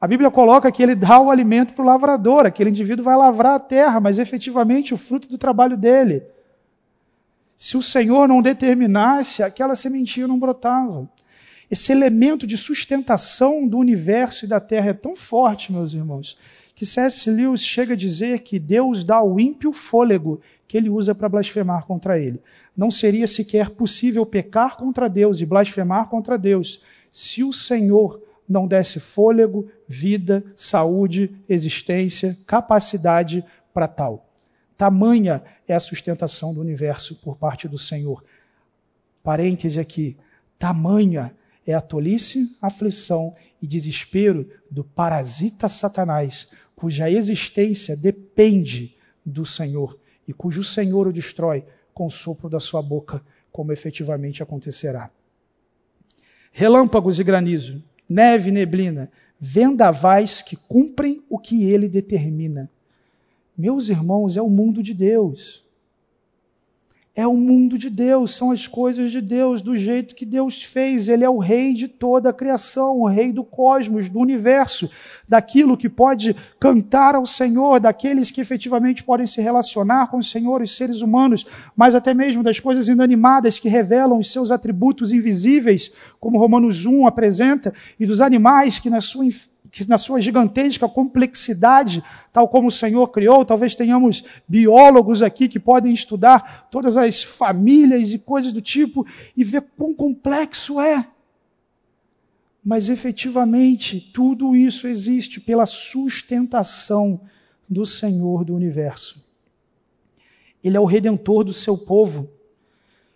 A Bíblia coloca que ele dá o alimento para o lavrador, aquele indivíduo vai lavrar a terra, mas efetivamente o fruto do trabalho dele. Se o Senhor não determinasse, aquela sementinha não brotava. Esse elemento de sustentação do universo e da terra é tão forte, meus irmãos, que C.S. Lewis chega a dizer que Deus dá ao ímpio fôlego que ele usa para blasfemar contra ele. Não seria sequer possível pecar contra Deus e blasfemar contra Deus se o Senhor não desse fôlego, vida, saúde, existência, capacidade para tal. Tamanha é a sustentação do universo por parte do Senhor. Parêntese aqui. Tamanha é a tolice, aflição e desespero do parasita Satanás, cuja existência depende do Senhor e cujo Senhor o destrói com o sopro da sua boca, como efetivamente acontecerá. Relâmpagos e granizo, neve neblina, vendavais que cumprem o que ele determina. Meus irmãos, é o mundo de Deus é o mundo de Deus, são as coisas de Deus, do jeito que Deus fez. Ele é o rei de toda a criação, o rei do cosmos, do universo, daquilo que pode cantar ao Senhor, daqueles que efetivamente podem se relacionar com o Senhor, os seres humanos, mas até mesmo das coisas inanimadas que revelam os seus atributos invisíveis, como Romanos 1 apresenta, e dos animais que na sua que na sua gigantesca complexidade, tal como o Senhor criou, talvez tenhamos biólogos aqui que podem estudar todas as famílias e coisas do tipo e ver quão complexo é. Mas efetivamente, tudo isso existe pela sustentação do Senhor do universo. Ele é o redentor do seu povo.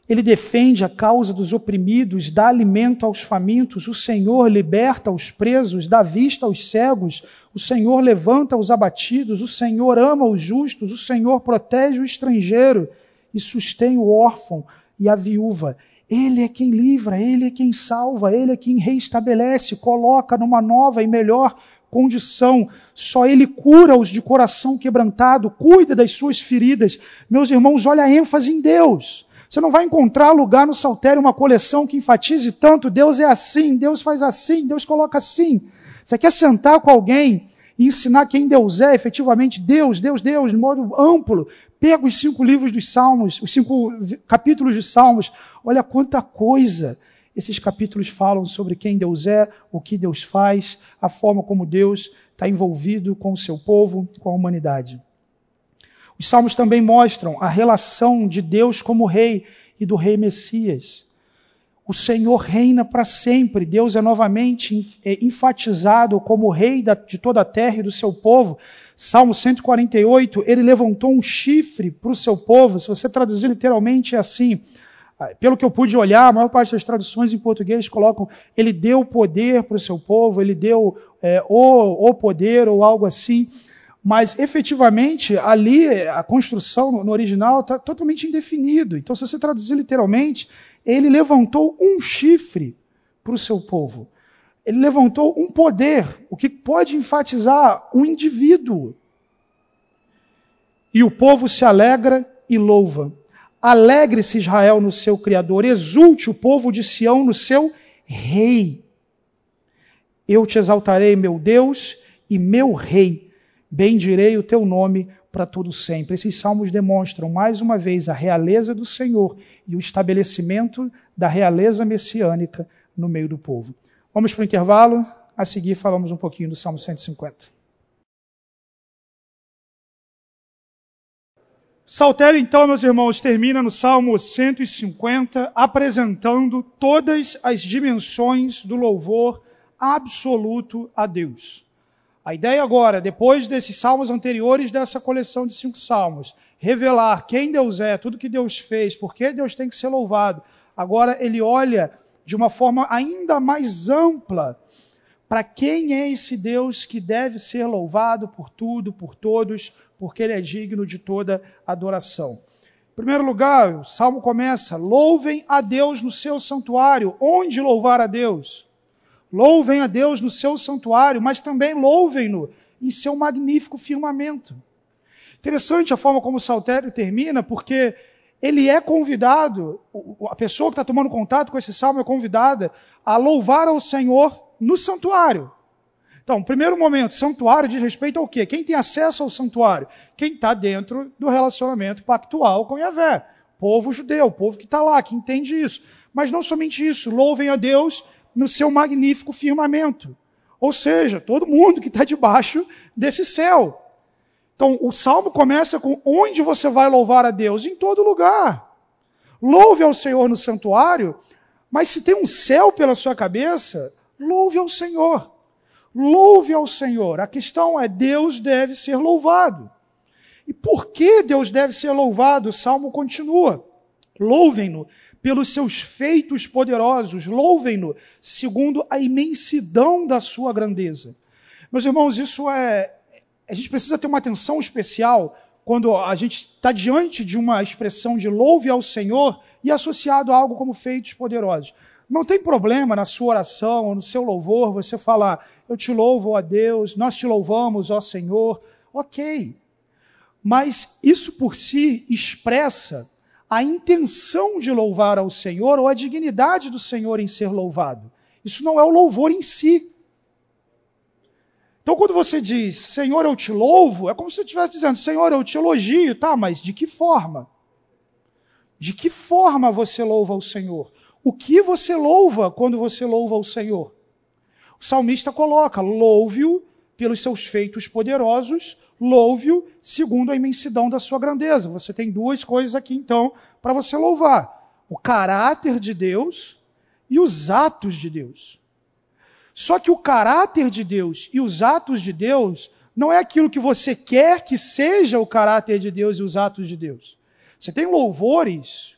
Ele defende a causa dos oprimidos, dá alimento aos famintos, o Senhor liberta os presos, dá vista aos cegos, o Senhor levanta os abatidos, o Senhor ama os justos, o Senhor protege o estrangeiro e sustém o órfão e a viúva. Ele é quem livra, ele é quem salva, ele é quem reestabelece, coloca numa nova e melhor condição. Só ele cura os de coração quebrantado, cuida das suas feridas. Meus irmãos, olha a ênfase em Deus. Você não vai encontrar lugar no saltério uma coleção que enfatize tanto Deus é assim, Deus faz assim, Deus coloca assim. Você quer sentar com alguém e ensinar quem Deus é, efetivamente Deus, Deus, Deus, de modo amplo. Pega os cinco livros dos Salmos, os cinco capítulos dos Salmos. Olha quanta coisa esses capítulos falam sobre quem Deus é, o que Deus faz, a forma como Deus está envolvido com o seu povo, com a humanidade. Os salmos também mostram a relação de Deus como rei e do rei Messias. O Senhor reina para sempre. Deus é novamente é, enfatizado como rei de toda a terra e do seu povo. Salmo 148, ele levantou um chifre para o seu povo. Se você traduzir literalmente, é assim. Ah, pelo que eu pude olhar, a maior parte das traduções em português colocam ele deu poder para o seu povo, ele deu é, o, o poder ou algo assim. Mas efetivamente ali a construção no original está totalmente indefinido. Então, se você traduzir literalmente, ele levantou um chifre para o seu povo. Ele levantou um poder, o que pode enfatizar um indivíduo. E o povo se alegra e louva. Alegre-se Israel no seu Criador, exulte o povo de Sião no seu Rei. Eu te exaltarei, meu Deus e meu Rei bendirei o teu nome para todo sempre. Esses salmos demonstram mais uma vez a realeza do Senhor e o estabelecimento da realeza messiânica no meio do povo. Vamos para o intervalo, a seguir falamos um pouquinho do Salmo 150. Saltério, então, meus irmãos, termina no Salmo 150, apresentando todas as dimensões do louvor absoluto a Deus A ideia agora, depois desses salmos anteriores dessa coleção de cinco salmos, revelar quem Deus é, tudo que Deus fez, por que Deus tem que ser louvado. Agora ele olha de uma forma ainda mais ampla para quem é esse Deus que deve ser louvado por tudo, por todos, porque ele é digno de toda adoração. Em primeiro lugar, o salmo começa: louvem a Deus no seu santuário. Onde louvar a Deus? Louvem a Deus no seu santuário, mas também louvem-no em seu magnífico firmamento. Interessante a forma como o saltério termina, porque ele é convidado, a pessoa que está tomando contato com esse salmo é convidada a louvar ao Senhor no santuário. Então, primeiro momento, santuário diz respeito ao quê? Quem tem acesso ao santuário? Quem está dentro do relacionamento pactual com Yahvé. Povo judeu, povo que está lá, que entende isso. Mas não somente isso, louvem a Deus no seu magnífico firmamento. Ou seja, todo mundo que está debaixo desse céu. Então, o salmo começa com onde você vai louvar a Deus? Em todo lugar. Louve ao Senhor no santuário, mas se tem um céu pela sua cabeça, louve ao Senhor. Louve ao Senhor. A questão é: Deus deve ser louvado. E por que Deus deve ser louvado? O salmo continua. Louvem-no pelos seus feitos poderosos, louvem-no segundo a imensidão da sua grandeza. Meus irmãos, isso é. A gente precisa ter uma atenção especial quando a gente está diante de uma expressão de louve ao Senhor e associado a algo como feitos poderosos. Não tem problema na sua oração no seu louvor você falar, eu te louvo, ó Deus, nós te louvamos, ó Senhor. Ok. Mas isso por si expressa a intenção de louvar ao Senhor ou a dignidade do Senhor em ser louvado. Isso não é o louvor em si. Então, quando você diz, Senhor, eu te louvo, é como se você estivesse dizendo, Senhor, eu te elogio, tá, mas de que forma? De que forma você louva o Senhor? O que você louva quando você louva o Senhor? O salmista coloca: louve-o pelos seus feitos poderosos, louve-o segundo a imensidão da sua grandeza. Você tem duas coisas aqui, então, para você louvar: o caráter de Deus e os atos de Deus. Só que o caráter de Deus e os atos de Deus não é aquilo que você quer que seja o caráter de Deus e os atos de Deus. Você tem louvores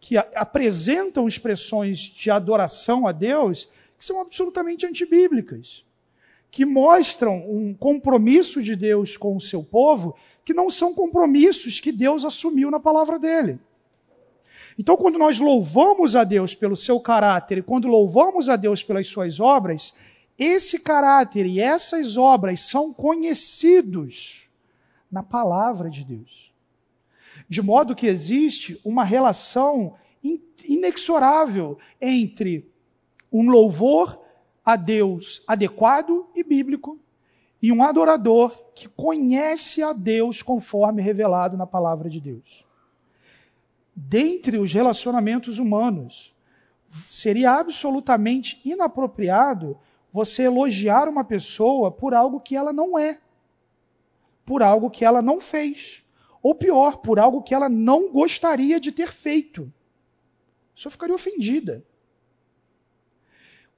que apresentam expressões de adoração a Deus que são absolutamente antibíblicas que mostram um compromisso de Deus com o seu povo, que não são compromissos que Deus assumiu na palavra dele. Então, quando nós louvamos a Deus pelo seu caráter e quando louvamos a Deus pelas suas obras, esse caráter e essas obras são conhecidos na palavra de Deus. De modo que existe uma relação inexorável entre um louvor a Deus adequado e bíblico e um adorador que conhece a Deus conforme revelado na palavra de Deus. Dentre os relacionamentos humanos, seria absolutamente inapropriado você elogiar uma pessoa por algo que ela não é, por algo que ela não fez, ou pior, por algo que ela não gostaria de ter feito. Só ficaria ofendida.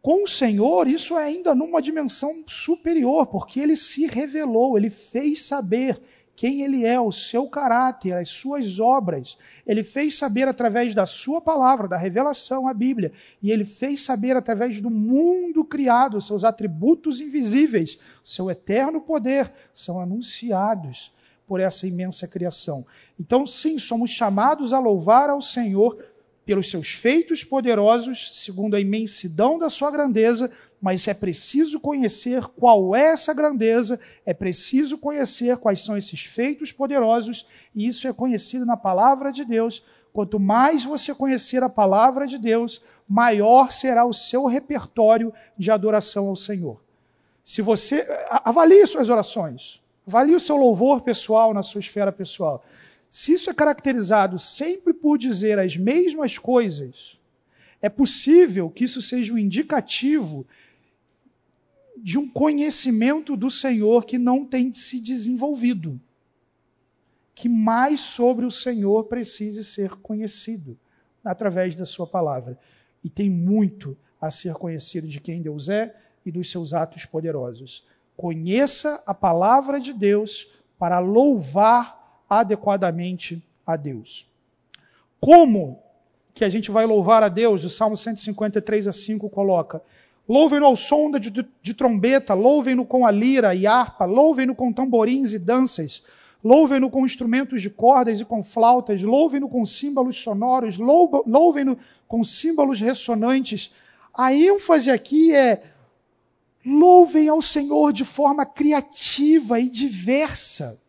Com o Senhor, isso é ainda numa dimensão superior, porque ele se revelou, ele fez saber quem ele é, o seu caráter, as suas obras. Ele fez saber através da sua palavra, da revelação, a Bíblia. E ele fez saber através do mundo criado, seus atributos invisíveis, seu eterno poder, são anunciados por essa imensa criação. Então, sim, somos chamados a louvar ao Senhor pelos seus feitos poderosos, segundo a imensidão da sua grandeza, mas é preciso conhecer qual é essa grandeza, é preciso conhecer quais são esses feitos poderosos, e isso é conhecido na palavra de Deus. Quanto mais você conhecer a palavra de Deus, maior será o seu repertório de adoração ao Senhor. Se você avalie suas orações, avalie o seu louvor pessoal na sua esfera pessoal. Se isso é caracterizado sempre por dizer as mesmas coisas, é possível que isso seja um indicativo de um conhecimento do Senhor que não tem se desenvolvido. Que mais sobre o Senhor precise ser conhecido através da Sua palavra. E tem muito a ser conhecido de quem Deus é e dos seus atos poderosos. Conheça a palavra de Deus para louvar adequadamente a Deus. Como que a gente vai louvar a Deus? O Salmo 153 a 5 coloca: Louvem-no ao som de, de, de trombeta, louvem-no com a lira e harpa, louvem-no com tamborins e danças, louvem-no com instrumentos de cordas e com flautas, louvem-no com símbolos sonoros, louvem-no com símbolos ressonantes. A ênfase aqui é louvem ao Senhor de forma criativa e diversa.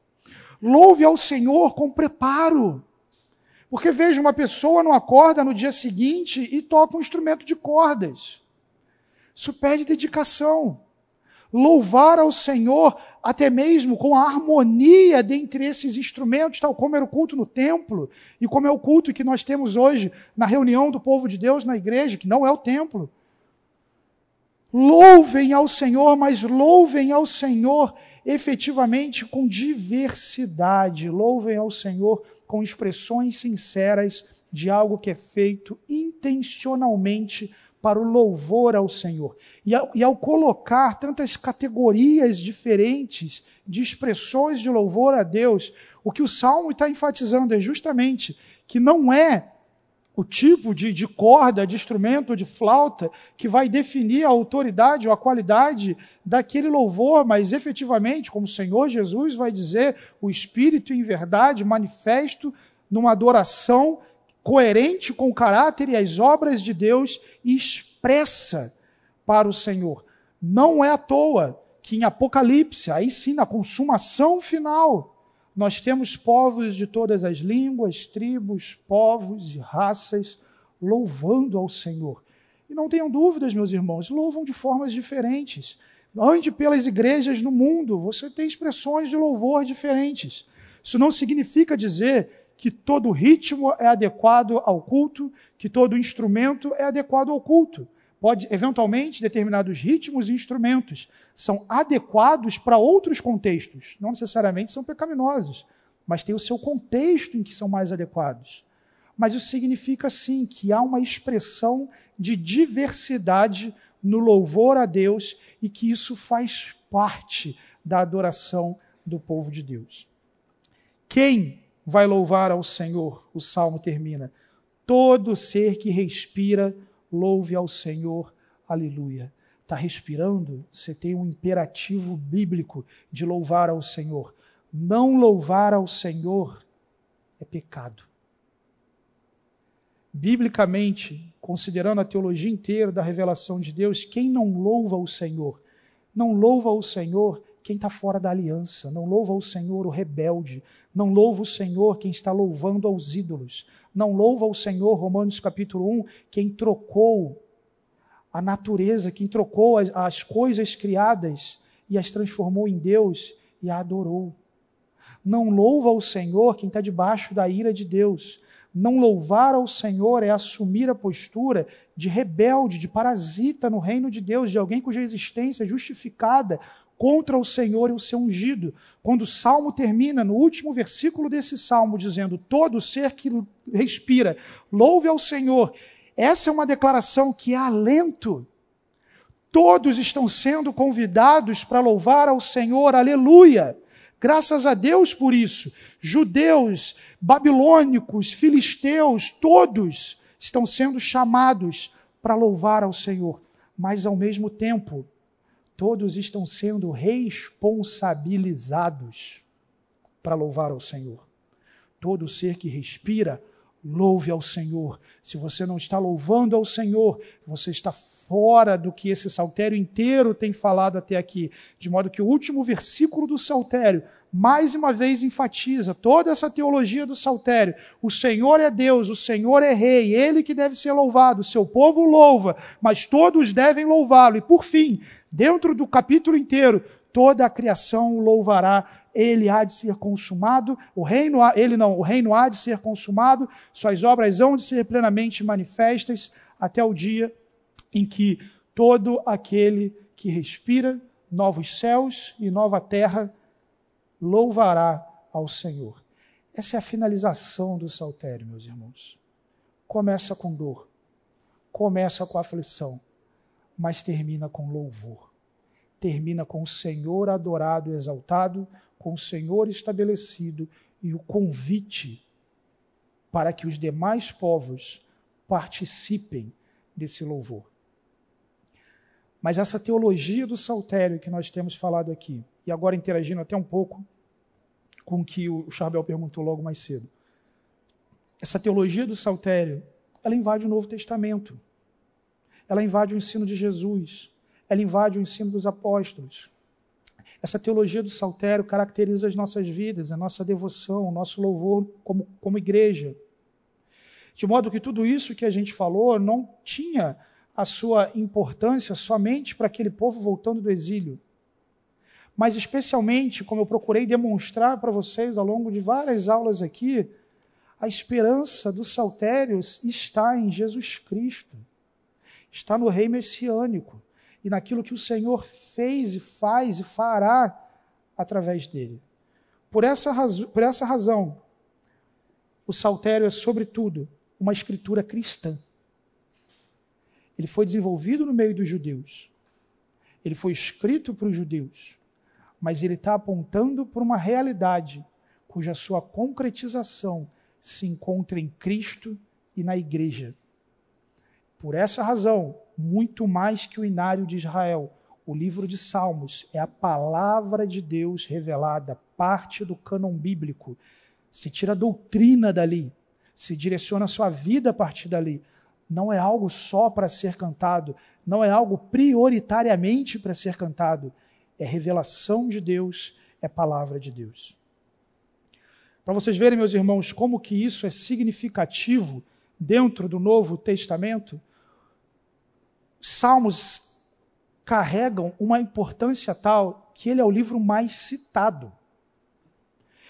Louve ao Senhor com preparo. Porque veja, uma pessoa não acorda no dia seguinte e toca um instrumento de cordas. Isso pede dedicação. Louvar ao Senhor, até mesmo com a harmonia dentre esses instrumentos, tal como era o culto no templo, e como é o culto que nós temos hoje na reunião do povo de Deus na igreja, que não é o templo. Louvem ao Senhor, mas louvem ao Senhor efetivamente com diversidade. Louvem ao Senhor com expressões sinceras de algo que é feito intencionalmente para o louvor ao Senhor. E ao, e ao, colocar tantas categorias diferentes de expressões de louvor a Deus, o que o Salmo está enfatizando é justamente que não é o tipo de, de corda, de instrumento, de flauta, que vai definir a autoridade ou a qualidade daquele louvor, mas efetivamente, como o Senhor Jesus vai dizer, o Espírito em verdade manifesto numa adoração coerente com o caráter e as obras de Deus expressa para o Senhor. Não é à toa que em Apocalipse, aí sim, na consumação final, nós temos povos de todas as línguas, tribos, povos e raças louvando ao Senhor. E não tenham dúvidas, meus irmãos, louvam de formas diferentes. Ande pelas igrejas no mundo, você tem expressões de louvor diferentes. Isso não significa dizer que todo ritmo é adequado ao culto, que todo instrumento é adequado ao culto. Pode, eventualmente, determinados ritmos e instrumentos são adequados para outros contextos, não necessariamente são pecaminosos, mas tem o seu contexto em que são mais adequados. Mas isso significa, sim, que há uma expressão de diversidade no louvor a Deus e que isso faz parte da adoração do povo de Deus. Quem vai louvar ao Senhor. O salmo termina: Todo ser que respira, louve ao Senhor. Aleluia. Está respirando? Você tem um imperativo bíblico de louvar ao Senhor. Não louvar ao Senhor é pecado. Biblicamente, considerando a teologia inteira da revelação de Deus, quem não louva o Senhor, não louva o Senhor quem está fora da aliança, não louva o Senhor o rebelde, não louva o Senhor quem está louvando aos ídolos, não louva o Senhor, Romanos capítulo 1, quem trocou a natureza, quem trocou as, as coisas criadas e as transformou em Deus e a adorou. Não louva o Senhor quem está debaixo da ira de Deus. Não louvar ao Senhor é assumir a postura de rebelde, de parasita no reino de Deus, de alguém cuja existência é justificada contra o Senhor e o seu ungido. Quando o salmo termina, no último versículo desse salmo, dizendo: Todo ser que respira, louve ao Senhor. Essa é uma declaração que é alento. Todos estão sendo convidados para louvar ao Senhor, aleluia. Graças a Deus por isso. Judeus, babilônicos, filisteus, todos estão sendo chamados para louvar ao Senhor. Mas ao mesmo tempo, todos estão sendo responsabilizados para louvar ao Senhor. Todo ser que respira, louve ao Senhor. Se você não está louvando ao Senhor, você está fora do que esse saltério inteiro tem falado até aqui. De modo que o último versículo do saltério, mais uma vez, enfatiza toda essa teologia do saltério. O Senhor é Deus, o Senhor é Rei, Ele que deve ser louvado, seu povo louva, mas todos devem louvá-lo. E por fim, Dentro do capítulo inteiro, toda a criação o louvará. Ele há de ser consumado, o reino, ele não, o reino há de ser consumado, suas obras hão de ser plenamente manifestas até o dia em que todo aquele que respira novos céus e nova terra louvará ao Senhor. Essa é a finalização do saltério, meus irmãos. Começa com dor, começa com aflição, mas termina com louvor termina com o Senhor adorado e exaltado, com o Senhor estabelecido e o convite para que os demais povos participem desse louvor. Mas essa teologia do saltério que nós temos falado aqui, e agora interagindo até um pouco com que o Charbel perguntou logo mais cedo. Essa teologia do saltério, ela invade o Novo Testamento. Ela invade o ensino de Jesus. Ela invade o ensino dos apóstolos. Essa teologia do saltério caracteriza as nossas vidas, a nossa devoção, o nosso louvor como, como igreja. De modo que tudo isso que a gente falou não tinha a sua importância somente para aquele povo voltando do exílio, mas especialmente, como eu procurei demonstrar para vocês ao longo de várias aulas aqui, a esperança dos saltérios está em Jesus Cristo, está no Rei Messiânico e naquilo que o Senhor fez e faz e fará através dele. Por essa, razão, por essa razão, o saltério é, sobretudo, uma escritura cristã. Ele foi desenvolvido no meio dos judeus. Ele foi escrito para os judeus. Mas ele está apontando para uma realidade cuja sua concretização se encontra em Cristo e na igreja. Por essa razão, muito mais que o inário de Israel. O livro de Salmos é a palavra de Deus revelada, parte do cânon bíblico. Se tira a doutrina dali, se direciona a sua vida a partir dali. Não é algo só para ser cantado, não é algo prioritariamente para ser cantado. É revelação de Deus, é palavra de Deus. Para vocês verem, meus irmãos, como que isso é significativo dentro do Novo Testamento, Salmos carregam uma importância tal que ele é o livro mais citado.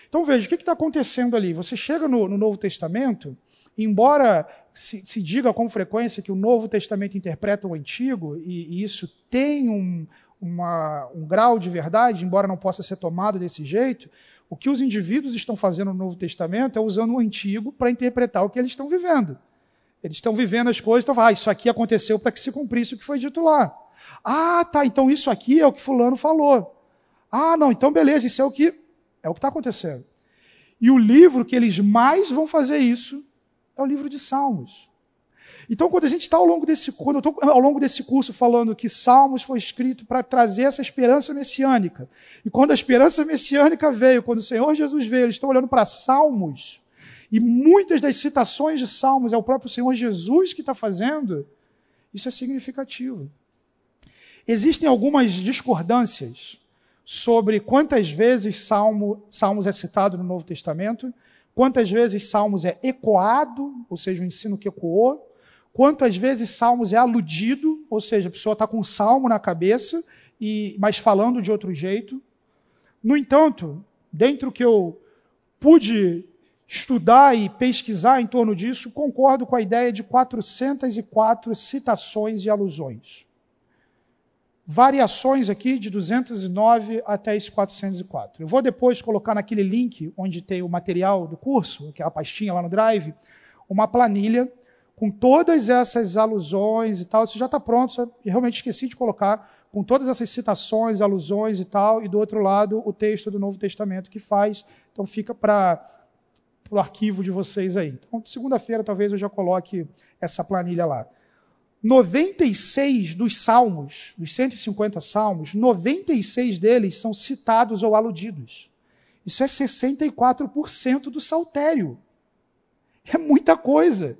Então veja, o que está acontecendo ali? Você chega no, no Novo Testamento, embora se, se, diga com frequência que o Novo Testamento interpreta o Antigo, e, e isso tem um, uma, um grau de verdade, embora não possa ser tomado desse jeito, o que os indivíduos estão fazendo no Novo Testamento é usando o Antigo para interpretar o que eles estão vivendo. Eles estão vivendo as coisas, então, ah, isso aqui aconteceu para que se cumprisse o que foi dito lá. Ah, tá, então isso aqui é o que fulano falou. Ah, não, então beleza, isso é o que é o que está acontecendo. E o livro que eles mais vão fazer isso é o livro de Salmos. Então, quando a gente está ao longo desse quando eu ao longo desse curso falando que Salmos foi escrito para trazer essa esperança messiânica, e quando a esperança messiânica veio, quando o Senhor Jesus veio, eles estão olhando para Salmos, e muitas das citações de Salmos é o próprio Senhor Jesus que está fazendo, isso é significativo. Existem algumas discordâncias sobre quantas vezes Salmo, Salmos é citado no Novo Testamento, quantas vezes Salmos é ecoado, ou seja, o ensino que ecoou, quantas vezes Salmos é aludido, ou seja, a pessoa está com um salmo na cabeça, e mas falando de outro jeito. No entanto, dentro que eu pude estudar e pesquisar em torno disso, concordo com a ideia de 404 citações e alusões. Variações aqui de 209 até esse 404. Eu vou depois colocar naquele link onde tem o material do curso, aquela pastinha lá no Drive, uma planilha com todas essas alusões e tal. Isso já está pronto, eu realmente esqueci de colocar, com todas essas citações, alusões e tal, e do outro lado o texto do Novo Testamento que faz. Então fica para o arquivo de vocês aí. Então, segunda-feira talvez eu já coloque essa planilha lá. 96 dos salmos, dos 150 salmos, 96 deles são citados ou aludidos. Isso é 64% do saltério. É muita coisa.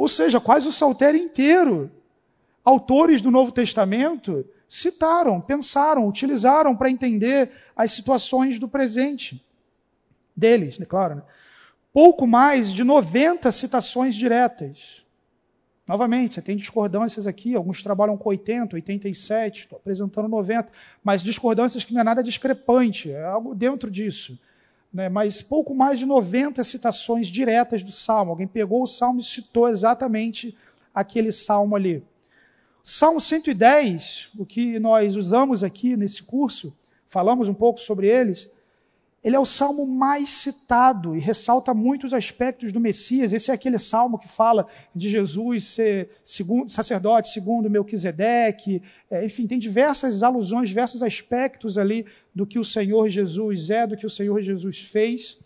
Ou seja, quase o saltério inteiro. Autores do Novo Testamento citaram, pensaram, utilizaram para entender as situações do presente deles, né, claro. Né? Pouco mais de 90 citações diretas. Novamente, você tem discordâncias aqui, alguns trabalham com 80, 87, estou apresentando 90, mas discordâncias que não é nada discrepante, é algo dentro disso. Né? Mas pouco mais de 90 citações diretas do Salmo. Alguém pegou o Salmo e citou exatamente aquele Salmo ali. Salmo 110, o que nós usamos aqui nesse curso, falamos um pouco sobre eles, ele é o salmo mais citado e ressalta muitos aspectos do Messias. Esse é aquele salmo que fala de Jesus ser segundo, sacerdote segundo Melquisedeque. É, enfim, tem diversas alusões, diversos aspectos ali do que o Senhor Jesus é, do que o Senhor Jesus fez.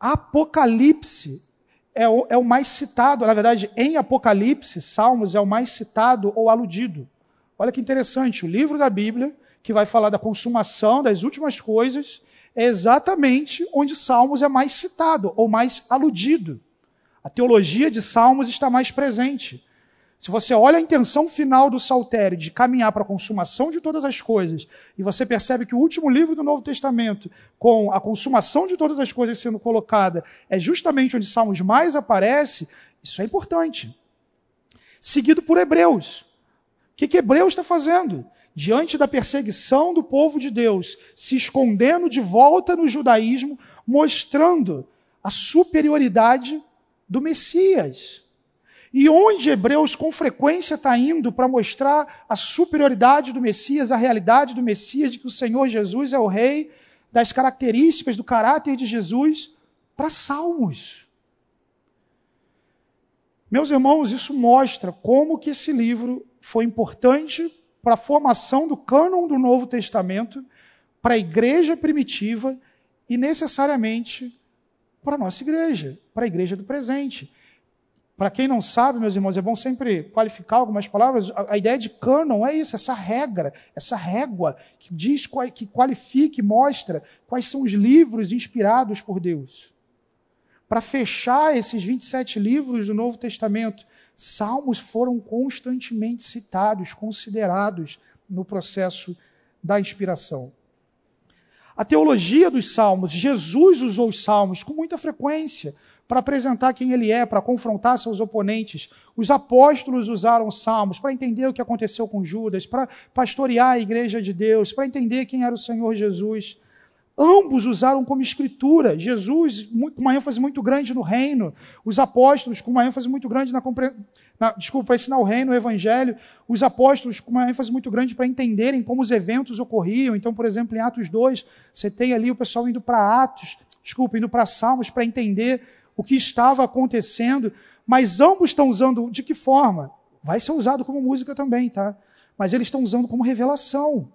Apocalipse é o, é o mais citado, na verdade, em Apocalipse, Salmos é o mais citado ou aludido. Olha que interessante, o livro da Bíblia, que vai falar da consumação das últimas coisas, é exatamente onde Salmos é mais citado ou mais aludido. A teologia de Salmos está mais presente. Se você olha a intenção final do saltério de caminhar para a consumação de todas as coisas, e você percebe que o último livro do Novo Testamento, com a consumação de todas as coisas sendo colocada, é justamente onde Salmos mais aparece, isso é importante. Seguido por Hebreus. O que, que Hebreus está fazendo? Diante da perseguição do povo de Deus, se escondendo de volta no judaísmo, mostrando a superioridade do Messias. E onde Hebreus com frequência está indo para mostrar a superioridade do Messias, a realidade do Messias, de que o Senhor Jesus é o Rei, das características do caráter de Jesus, para Salmos. Meus irmãos, isso mostra como que esse livro foi importante para a formação do cânon do Novo Testamento, para a igreja primitiva e necessariamente para a nossa igreja, para a igreja do presente. Para quem não sabe, meus irmãos, é bom sempre qualificar algumas palavras. A, a ideia de cânon é isso, essa regra, essa régua que diz, que qualifica e mostra quais são os livros inspirados por Deus. Para fechar esses 27 livros do Novo Testamento, Salmos foram constantemente citados, considerados no processo da inspiração. A teologia dos salmos, Jesus usou os salmos com muita frequência para apresentar quem ele é, para confrontar seus oponentes. Os apóstolos usaram os salmos para entender o que aconteceu com Judas, para pastorear a igreja de Deus, para entender quem era o Senhor Jesus. Ambos usaram como escritura. Jesus, com uma ênfase muito grande no reino. Os apóstolos, com uma ênfase muito grande na, na desculpa, para ensinar o reino, o evangelho. Os apóstolos, com uma ênfase muito grande para entenderem como os eventos ocorriam. Então, por exemplo, em Atos 2, você tem ali o pessoal indo para Atos, desculpa, indo para Salmos para entender o que estava acontecendo. Mas ambos estão usando de que forma? Vai ser usado como música também, tá? Mas eles estão usando como revelação.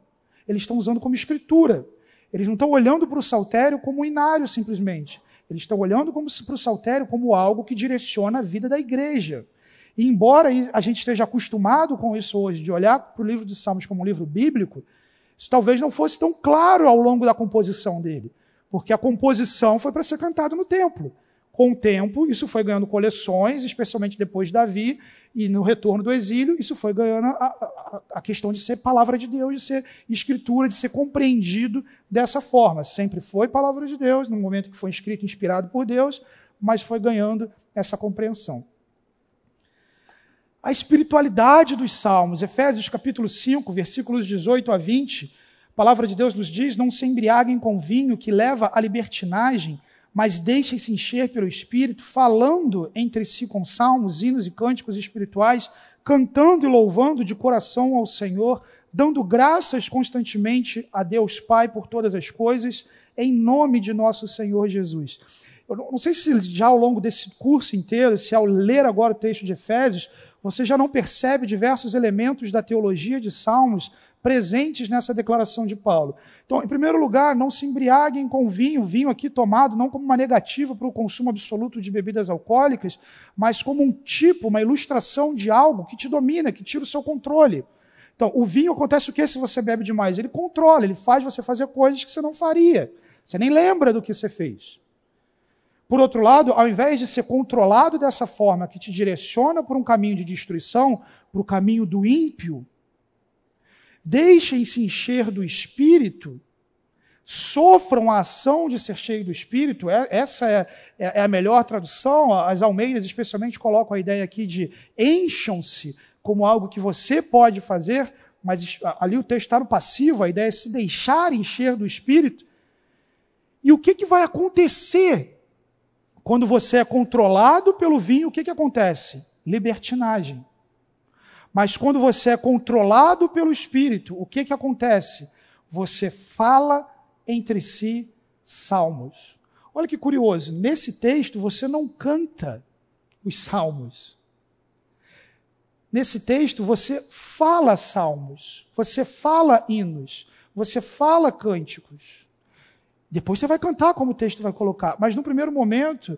Eles estão usando como escritura. Eles não estão olhando para o saltério como um inário simplesmente. Eles estão olhando para o saltério como algo que direciona a vida da igreja. E embora a gente esteja acostumado com isso hoje, de olhar para o livro de Salmos como um livro bíblico, isso talvez não fosse tão claro ao longo da composição dele. Porque a composição foi para ser cantada no templo. Com o tempo, isso foi ganhando coleções, especialmente depois de Davi, e no retorno do exílio, isso foi ganhando a, a, a, questão de ser palavra de Deus, de ser escritura, de ser compreendido dessa forma. Sempre foi palavra de Deus, no momento que foi escrito, inspirado por Deus, mas foi ganhando essa compreensão. A espiritualidade dos Salmos, Efésios capítulo 5, versículos 18 a 20, a palavra de Deus nos diz: Não se embriaguem com vinho que leva à libertinagem mas deixem-se encher pelo Espírito, falando entre si com salmos, hinos e cânticos espirituais, cantando e louvando de coração ao Senhor, dando graças constantemente a Deus Pai por todas as coisas, em nome de nosso Senhor Jesus. Eu não sei se já ao longo desse curso inteiro, se ao ler agora o texto de Efésios, você já não percebe diversos elementos da teologia de Salmos presentes nessa declaração de Paulo. Então, em primeiro lugar, não se embriaguem com vinho, vinho aqui tomado não como uma negativa para o consumo absoluto de bebidas alcoólicas, mas como um tipo, uma ilustração de algo que te domina, que tira o seu controle. Então, o vinho acontece o que se você bebe demais? Ele controla, ele faz você fazer coisas que você não faria. Você nem lembra do que você fez. Por outro lado, ao invés de ser controlado dessa forma, que te direciona por um caminho de destruição, para o caminho do ímpio, Deixem-se encher do Espírito, sofram a ação de ser cheio do Espírito. É, essa é, é, é a melhor tradução. As Almeidas, especialmente, colocam a ideia aqui de encham-se como algo que você pode fazer, mas ali o texto está no passivo, a ideia é se deixar encher do Espírito. E o que, que vai acontecer quando você é controlado pelo vinho? O que, que acontece? Libertinagem. Mas quando você é controlado pelo Espírito, o que, que acontece? Você fala entre si salmos. Olha que curioso, nesse texto você não canta os salmos. Nesse texto você fala salmos, você fala hinos, você fala cânticos. Depois você vai cantar como o texto vai colocar, mas no primeiro momento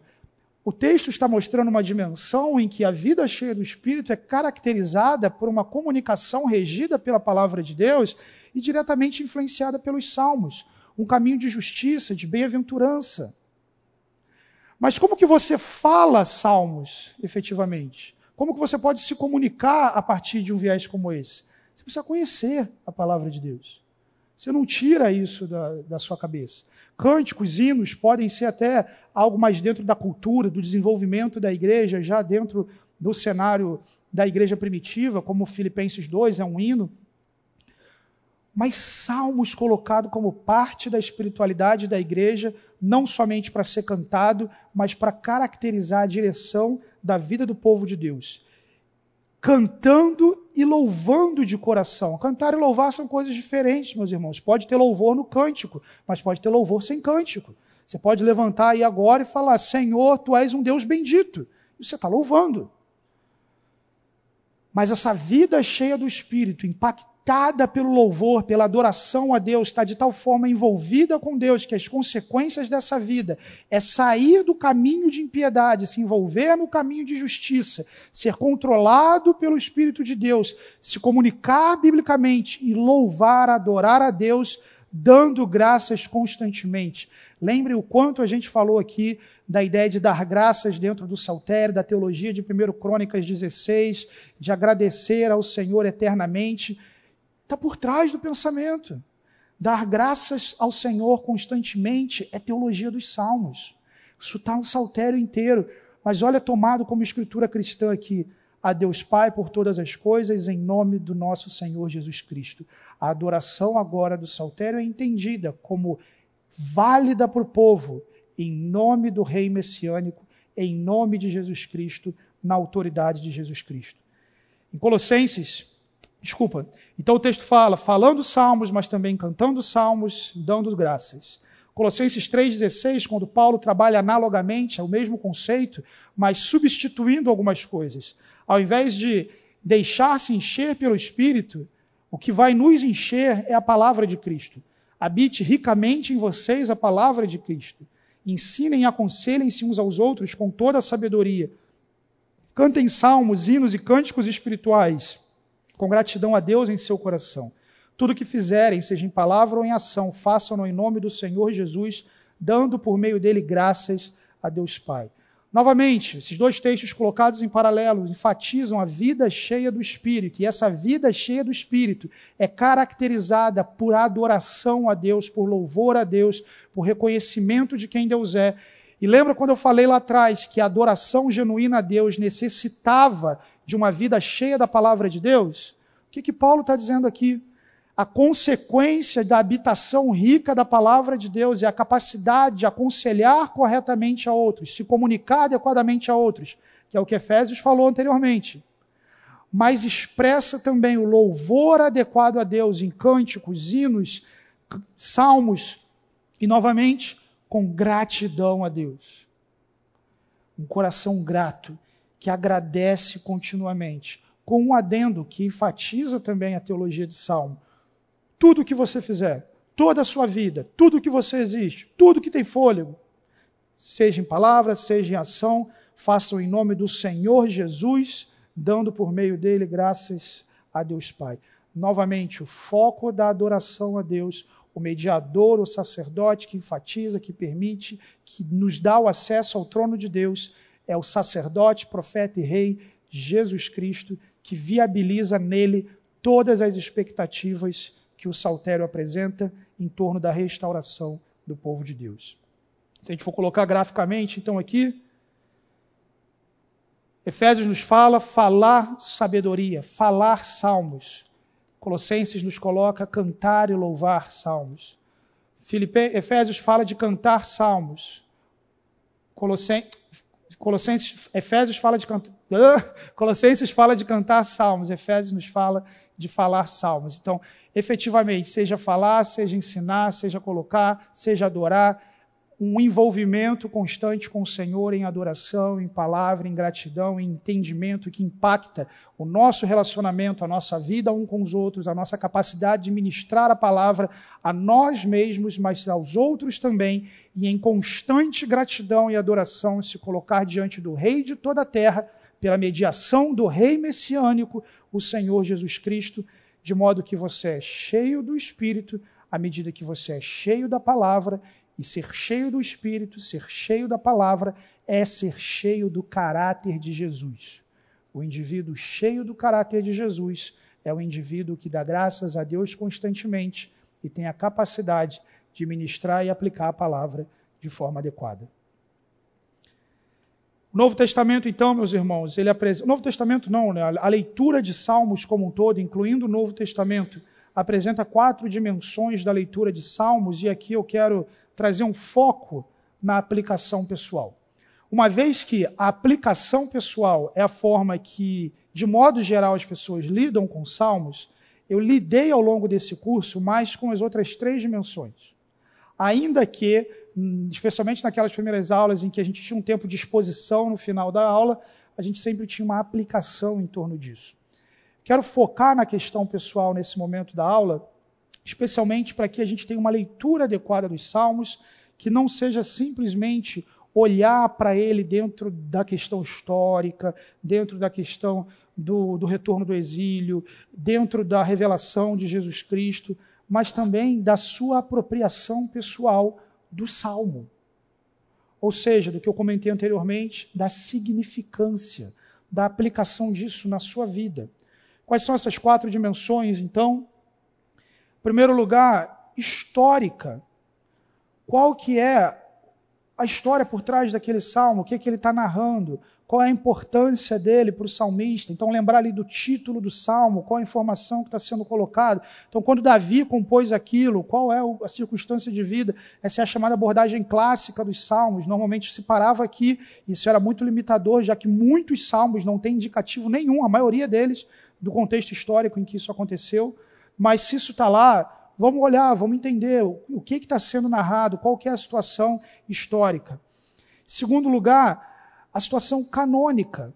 o texto está mostrando uma dimensão em que a vida cheia do Espírito é caracterizada por uma comunicação regida pela palavra de Deus e diretamente influenciada pelos salmos, um caminho de justiça, de bem-aventurança. Mas como que você fala salmos, efetivamente? Como que você pode se comunicar a partir de um viés como esse? Você precisa conhecer a palavra de Deus. Você não tira isso da, da sua cabeça. Cânticos, hinos podem ser até algo mais dentro da cultura, do desenvolvimento da igreja, já dentro do cenário da igreja primitiva, como Filipenses 2 é um hino. Mas salmos colocado como parte da espiritualidade da igreja, não somente para ser cantado, mas para caracterizar a direção da vida do povo de Deus cantando e louvando de coração. Cantar e louvar são coisas diferentes, meus irmãos. Pode ter louvor no cântico, mas pode ter louvor sem cântico. Você pode levantar aí agora e falar: Senhor, tu és um Deus bendito. E você está louvando. Mas essa vida cheia do Espírito, impactada impactada pelo louvor, pela adoração a Deus, está de tal forma envolvida com Deus que as consequências dessa vida é sair do caminho de impiedade, se envolver no caminho de justiça, ser controlado pelo Espírito de Deus, se comunicar biblicamente e louvar, adorar a Deus, dando graças constantemente. Lembre o quanto a gente falou aqui da ideia de dar graças dentro do saltério, da teologia de 1 Crônicas 16, de agradecer ao Senhor eternamente está por trás do pensamento. Dar graças ao Senhor constantemente é teologia dos salmos. Isso está no saltério inteiro. Mas olha, tomado como escritura cristã aqui. A Deus Pai por todas as coisas, em nome do nosso Senhor Jesus Cristo. A adoração agora do saltério é entendida como válida para o povo, em nome do Rei Messiânico, em nome de Jesus Cristo, na autoridade de Jesus Cristo. Em Colossenses, Desculpa. Então o texto fala, falando salmos, mas também cantando salmos, dando graças. Colossenses 3,16, quando Paulo trabalha analogamente, é o mesmo conceito, mas substituindo algumas coisas. Ao invés de deixar-se encher pelo Espírito, o que vai nos encher é a palavra de Cristo. Habite ricamente em vocês a palavra de Cristo. Ensinem e aconselhem-se uns aos outros com toda a sabedoria. Cantem salmos, hinos e cânticos espirituais com gratidão a Deus em seu coração. Tudo que fizerem, seja em palavra ou em ação, façam-no em nome do Senhor Jesus, dando por meio dele graças a Deus Pai. Novamente, esses dois textos colocados em paralelo enfatizam a vida cheia do Espírito, e essa vida cheia do Espírito é caracterizada por adoração a Deus, por louvor a Deus, por reconhecimento de quem Deus é. E lembra quando eu falei lá atrás que a adoração genuína a Deus necessitava de uma vida cheia da palavra de Deus, o que, que Paulo está dizendo aqui? A consequência da habitação rica da palavra de Deus é a capacidade de aconselhar corretamente a outros, se comunicar adequadamente a outros, que é o que Efésios falou anteriormente. Mas expressa também o louvor adequado a Deus em cânticos, hinos, salmos e, novamente, com gratidão a Deus. Um coração grato que agradece continuamente, com um adendo que enfatiza também a teologia de Salmo. Tudo que você fizer, toda a sua vida, tudo que você existe, tudo que tem fôlego, seja em palavra, seja em ação, façam em nome do Senhor Jesus, dando por meio dele graças a Deus Pai. Novamente, o foco da adoração a Deus, o mediador, o sacerdote que enfatiza, que permite, que nos dá o acesso ao trono de Deus, é o sacerdote, profeta e rei Jesus Cristo, que viabiliza nele todas as expectativas que o saltério apresenta em torno da restauração do povo de Deus. Se a gente for colocar graficamente, então aqui, Efésios nos fala falar sabedoria, falar salmos. Colossenses nos coloca cantar e louvar salmos. Filipe, Efésios fala de cantar salmos. Colossenses Colossenses, Efésios fala de cantar, Colossenses fala de cantar salmos, Efésios nos fala de falar salmos. Então, efetivamente, seja falar, seja ensinar, seja colocar, seja adorar, um envolvimento constante com o Senhor em adoração, em palavra, em gratidão, em entendimento que impacta o nosso relacionamento, a nossa vida um com os outros, a nossa capacidade de ministrar a palavra a nós mesmos, mas aos outros também, e em constante gratidão e adoração se colocar diante do Rei de toda a terra, pela mediação do Rei messiânico, o Senhor Jesus Cristo, de modo que você é cheio do Espírito, à medida que você é cheio da palavra e ser cheio do Espírito, ser cheio da palavra, é ser cheio do caráter de Jesus. O indivíduo cheio do caráter de Jesus é o indivíduo que dá graças a Deus constantemente e tem a capacidade de ministrar e aplicar a palavra de forma adequada. O Novo Testamento, então, meus irmãos, ele apresenta. O Novo Testamento não, né? A leitura de Salmos como um todo, incluindo o Novo Testamento, apresenta quatro dimensões da leitura de Salmos, e aqui eu quero trazer um foco na aplicação pessoal. Uma vez que a aplicação pessoal é a forma que, de modo geral, as pessoas lidam com salmos, eu lidei ao longo desse curso mais com as outras três dimensões. Ainda que, especialmente naquelas primeiras aulas em que a gente tinha um tempo de exposição no final da aula, a gente sempre tinha uma aplicação em torno disso. Quero focar na questão pessoal nesse momento da aula, especialmente para que a gente tenha uma leitura adequada dos Salmos, que não seja simplesmente olhar para ele dentro da questão histórica, dentro da questão do, do, retorno do exílio, dentro da revelação de Jesus Cristo, mas também da sua apropriação pessoal do salmo. Ou seja, do que eu comentei anteriormente, da significância, da aplicação disso na sua vida. Quais são essas quatro dimensões, então? Primeiro lugar, histórica. Qual que é a história por trás daquele salmo? O que, é que ele está narrando? Qual é a importância dele para o salmista? Então, lembrar ali do título do salmo, qual a informação que está sendo colocada. Então, quando Davi compôs aquilo, qual é a circunstância de vida? Essa é a chamada abordagem clássica dos salmos. Normalmente se parava aqui, isso era muito limitador, já que muitos salmos não têm indicativo nenhum, a maioria deles, do contexto histórico em que isso aconteceu. Mas se isso está lá, vamos olhar, vamos entender o que está sendo narrado, qual que é a situação histórica. Segundo lugar, a situação canônica.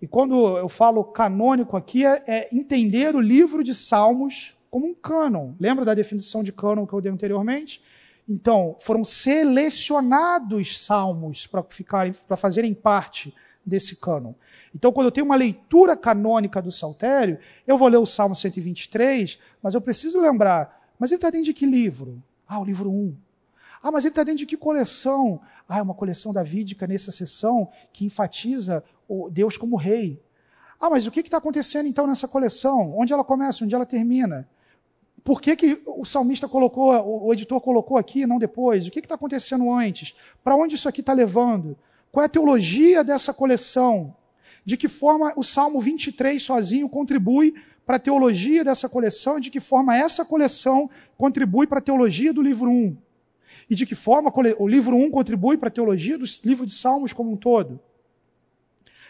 E quando eu falo canônico aqui, é, é entender o livro de Salmos como um cânon. Lembra da definição de cânon que eu dei anteriormente? Então, foram selecionados salmos para fazerem parte desse cânon. Então, quando eu tenho uma leitura canônica do Saltério, eu vou ler o Salmo 123, mas eu preciso lembrar, mas ele está dentro de que livro? Ah, o livro 1. Ah, mas ele está dentro de que coleção? Ah, é uma coleção davídica nessa sessão que enfatiza Deus como rei. Ah, mas o que está acontecendo então nessa coleção? Onde ela começa, onde ela termina? Por que, que o salmista colocou, o editor colocou aqui não depois? O que está acontecendo antes? Para onde isso aqui está levando? Qual é a teologia dessa coleção? de que forma o Salmo 23 sozinho contribui para a teologia dessa coleção e de que forma essa coleção contribui para a teologia do livro 1. E de que forma o livro 1 contribui para a teologia do livro de Salmos como um todo.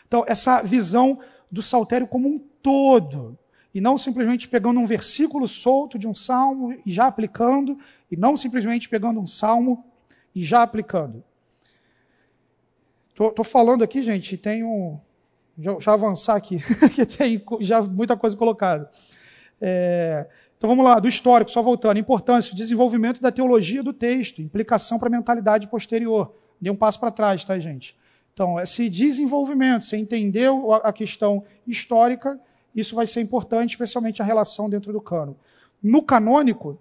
Então, essa visão do saltério como um todo, e não simplesmente pegando um versículo solto de um salmo e já aplicando, e não simplesmente pegando um salmo e já aplicando. Estou falando aqui, gente, tem um, já, já avançar aqui, que tem já muita coisa colocada. É, então vamos lá, do histórico, só voltando. Importância, desenvolvimento da teologia do texto, implicação para a mentalidade posterior. Dê um passo para trás, tá, gente? Então, esse desenvolvimento, você entendeu a questão histórica, isso vai ser importante, especialmente a relação dentro do cano. No canônico,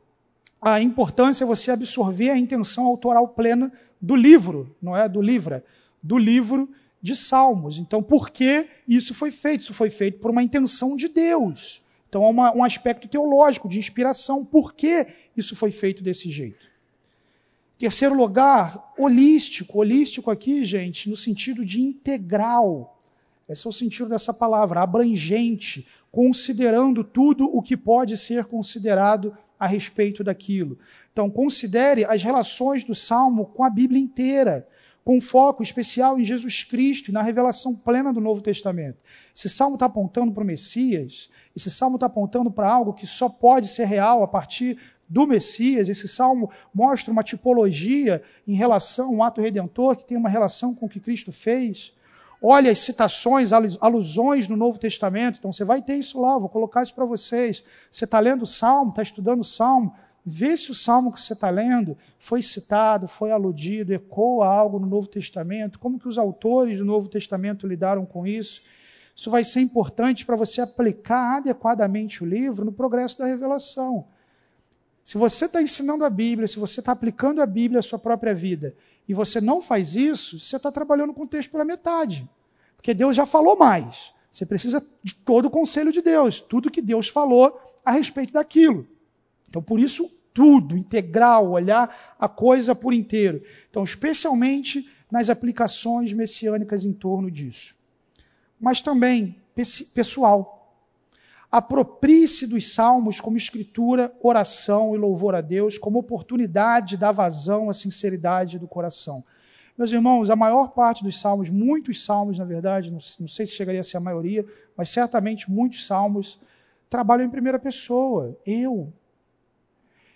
a importância é você absorver a intenção autoral plena do livro, não é do livra, do livro de Salmos. Então, por que isso foi feito? Isso foi feito por uma intenção de Deus. Então, há uma, um aspecto teológico, de inspiração. Por que isso foi feito desse jeito? Terceiro lugar, holístico. Holístico aqui, gente, no sentido de integral. Esse é o sentido dessa palavra, abrangente, considerando tudo o que pode ser considerado a respeito daquilo. Então, considere as relações do Salmo com a Bíblia inteira com foco especial em Jesus Cristo e na revelação plena do Novo Testamento. Esse salmo está apontando para o Messias, esse salmo está apontando para algo que só pode ser real a partir do Messias. Esse salmo mostra uma tipologia em relação ao ato redentor que tem uma relação com o que Cristo fez. Olha as citações, alusões no Novo Testamento. Então você vai ter isso lá, vou colocar isso para vocês. Você está lendo o salmo, está estudando o salmo. Vê se o salmo que você está lendo foi citado, foi aludido, ecoa algo no Novo Testamento, como que os autores do Novo Testamento lidaram com isso. Isso vai ser importante para você aplicar adequadamente o livro no progresso da revelação. Se você está ensinando a Bíblia, se você está aplicando a Bíblia à sua própria vida, e você não faz isso, você está trabalhando com o texto pela metade. Porque Deus já falou mais. Você precisa de todo o conselho de Deus, tudo que Deus falou a respeito daquilo. Então, por isso, tudo, integral, olhar a coisa por inteiro. Então, especialmente nas aplicações messiânicas em torno disso. Mas também pessoal. Aproprie-se dos salmos como escritura, oração e louvor a Deus, como oportunidade da vazão à sinceridade do coração. Meus irmãos, a maior parte dos salmos, muitos salmos, na verdade, não, não sei se chegaria a ser a maioria, mas certamente muitos salmos trabalham em primeira pessoa. Eu,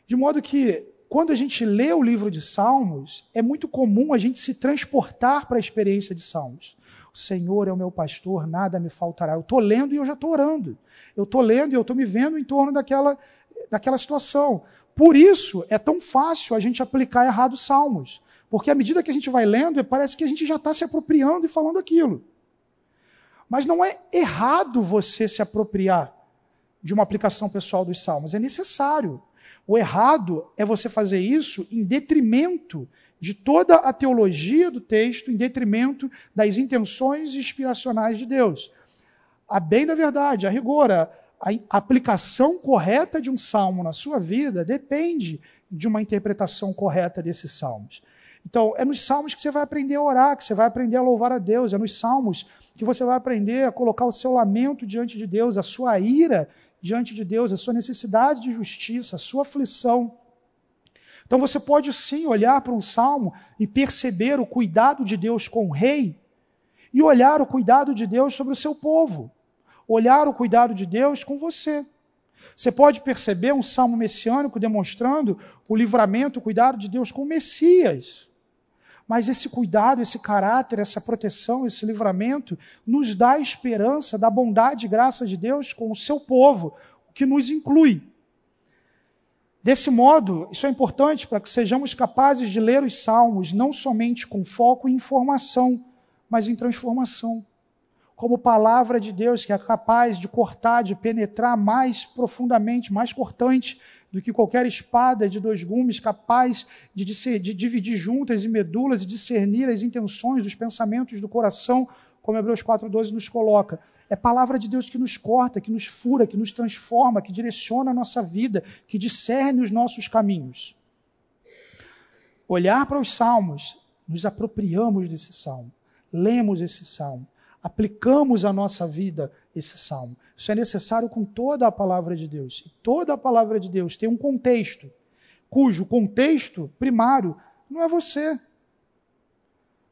de modo que, quando a gente lê o livro de Salmos, é muito comum a gente se transportar para a experiência de Salmos. O Senhor é o meu pastor, nada me faltará. Eu estou lendo e eu já estou orando. Eu estou lendo e eu estou me vendo em torno daquela, daquela situação. Por isso é tão fácil a gente aplicar errado os salmos. Porque à medida que a gente vai lendo, parece que a gente já está se apropriando e falando aquilo. Mas não é errado você se apropriar de uma aplicação pessoal dos salmos, é necessário. O errado é você fazer isso em detrimento de toda a teologia do texto, em detrimento das intenções inspiracionais de Deus. A bem da verdade, a rigor, a, aplicação correta de um salmo na sua vida depende de uma interpretação correta desses salmos. Então, é nos salmos que você vai aprender a orar, que você vai aprender a louvar a Deus, é nos salmos que você vai aprender a colocar o seu lamento diante de Deus, a sua ira diante de Deus, a sua necessidade de justiça, a sua aflição. Então você pode sim olhar para um salmo e perceber o cuidado de Deus com o rei e olhar o cuidado de Deus sobre o seu povo, olhar o cuidado de Deus com você. Você pode perceber um salmo messiânico demonstrando o livramento, o cuidado de Deus com o Messias. Mas esse cuidado, esse caráter, essa proteção, esse livramento nos dá a esperança da bondade e graça de Deus com o seu povo, o que nos inclui. Desse modo, isso é importante para que sejamos capazes de ler os salmos não somente com foco em informação, mas em transformação. Como palavra de Deus que é capaz de cortar, de penetrar mais profundamente, mais cortante do que qualquer espada de dois gumes, capaz de, de, de dividir juntas e medulas e discernir as intenções, os pensamentos do coração, como Hebreus 4,12 nos coloca. É palavra de Deus que nos corta, que nos fura, que nos transforma, que direciona a nossa vida, que discerne os nossos caminhos. Olhar para os salmos, nos apropriamos desse salmo, lemos esse salmo, aplicamos à nossa vida esse salmo. Isso é necessário com toda a palavra de Deus. E toda a palavra de Deus tem um contexto, cujo contexto primário não é você,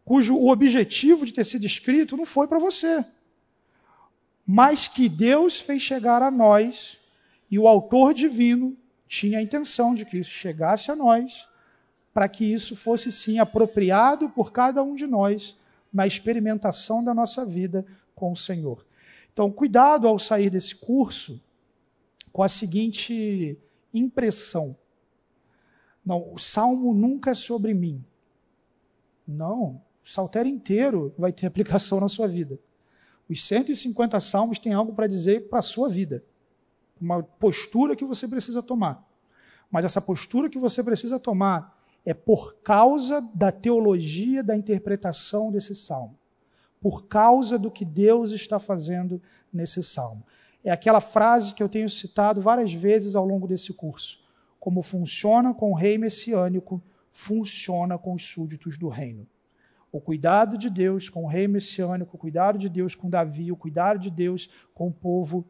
cujo o objetivo de ter sido escrito não foi para você, mas que Deus fez chegar a nós e o autor divino tinha a intenção de que isso chegasse a nós, para que isso fosse sim apropriado por cada um de nós na experimentação da nossa vida com o Senhor. Então, cuidado ao sair desse curso com a seguinte impressão: não, o salmo nunca é sobre mim. Não, o saltério inteiro vai ter aplicação na sua vida. Os 150 salmos têm algo para dizer para a sua vida. Uma postura que você precisa tomar. Mas essa postura que você precisa tomar é por causa da teologia da interpretação desse salmo por causa do que Deus está fazendo nesse salmo. É aquela frase que eu tenho citado várias vezes ao longo desse curso. Como funciona com o rei messiânico, funciona com os súditos do reino. O cuidado de Deus com o rei messiânico, o cuidado de Deus com Davi, o cuidado de Deus com o povo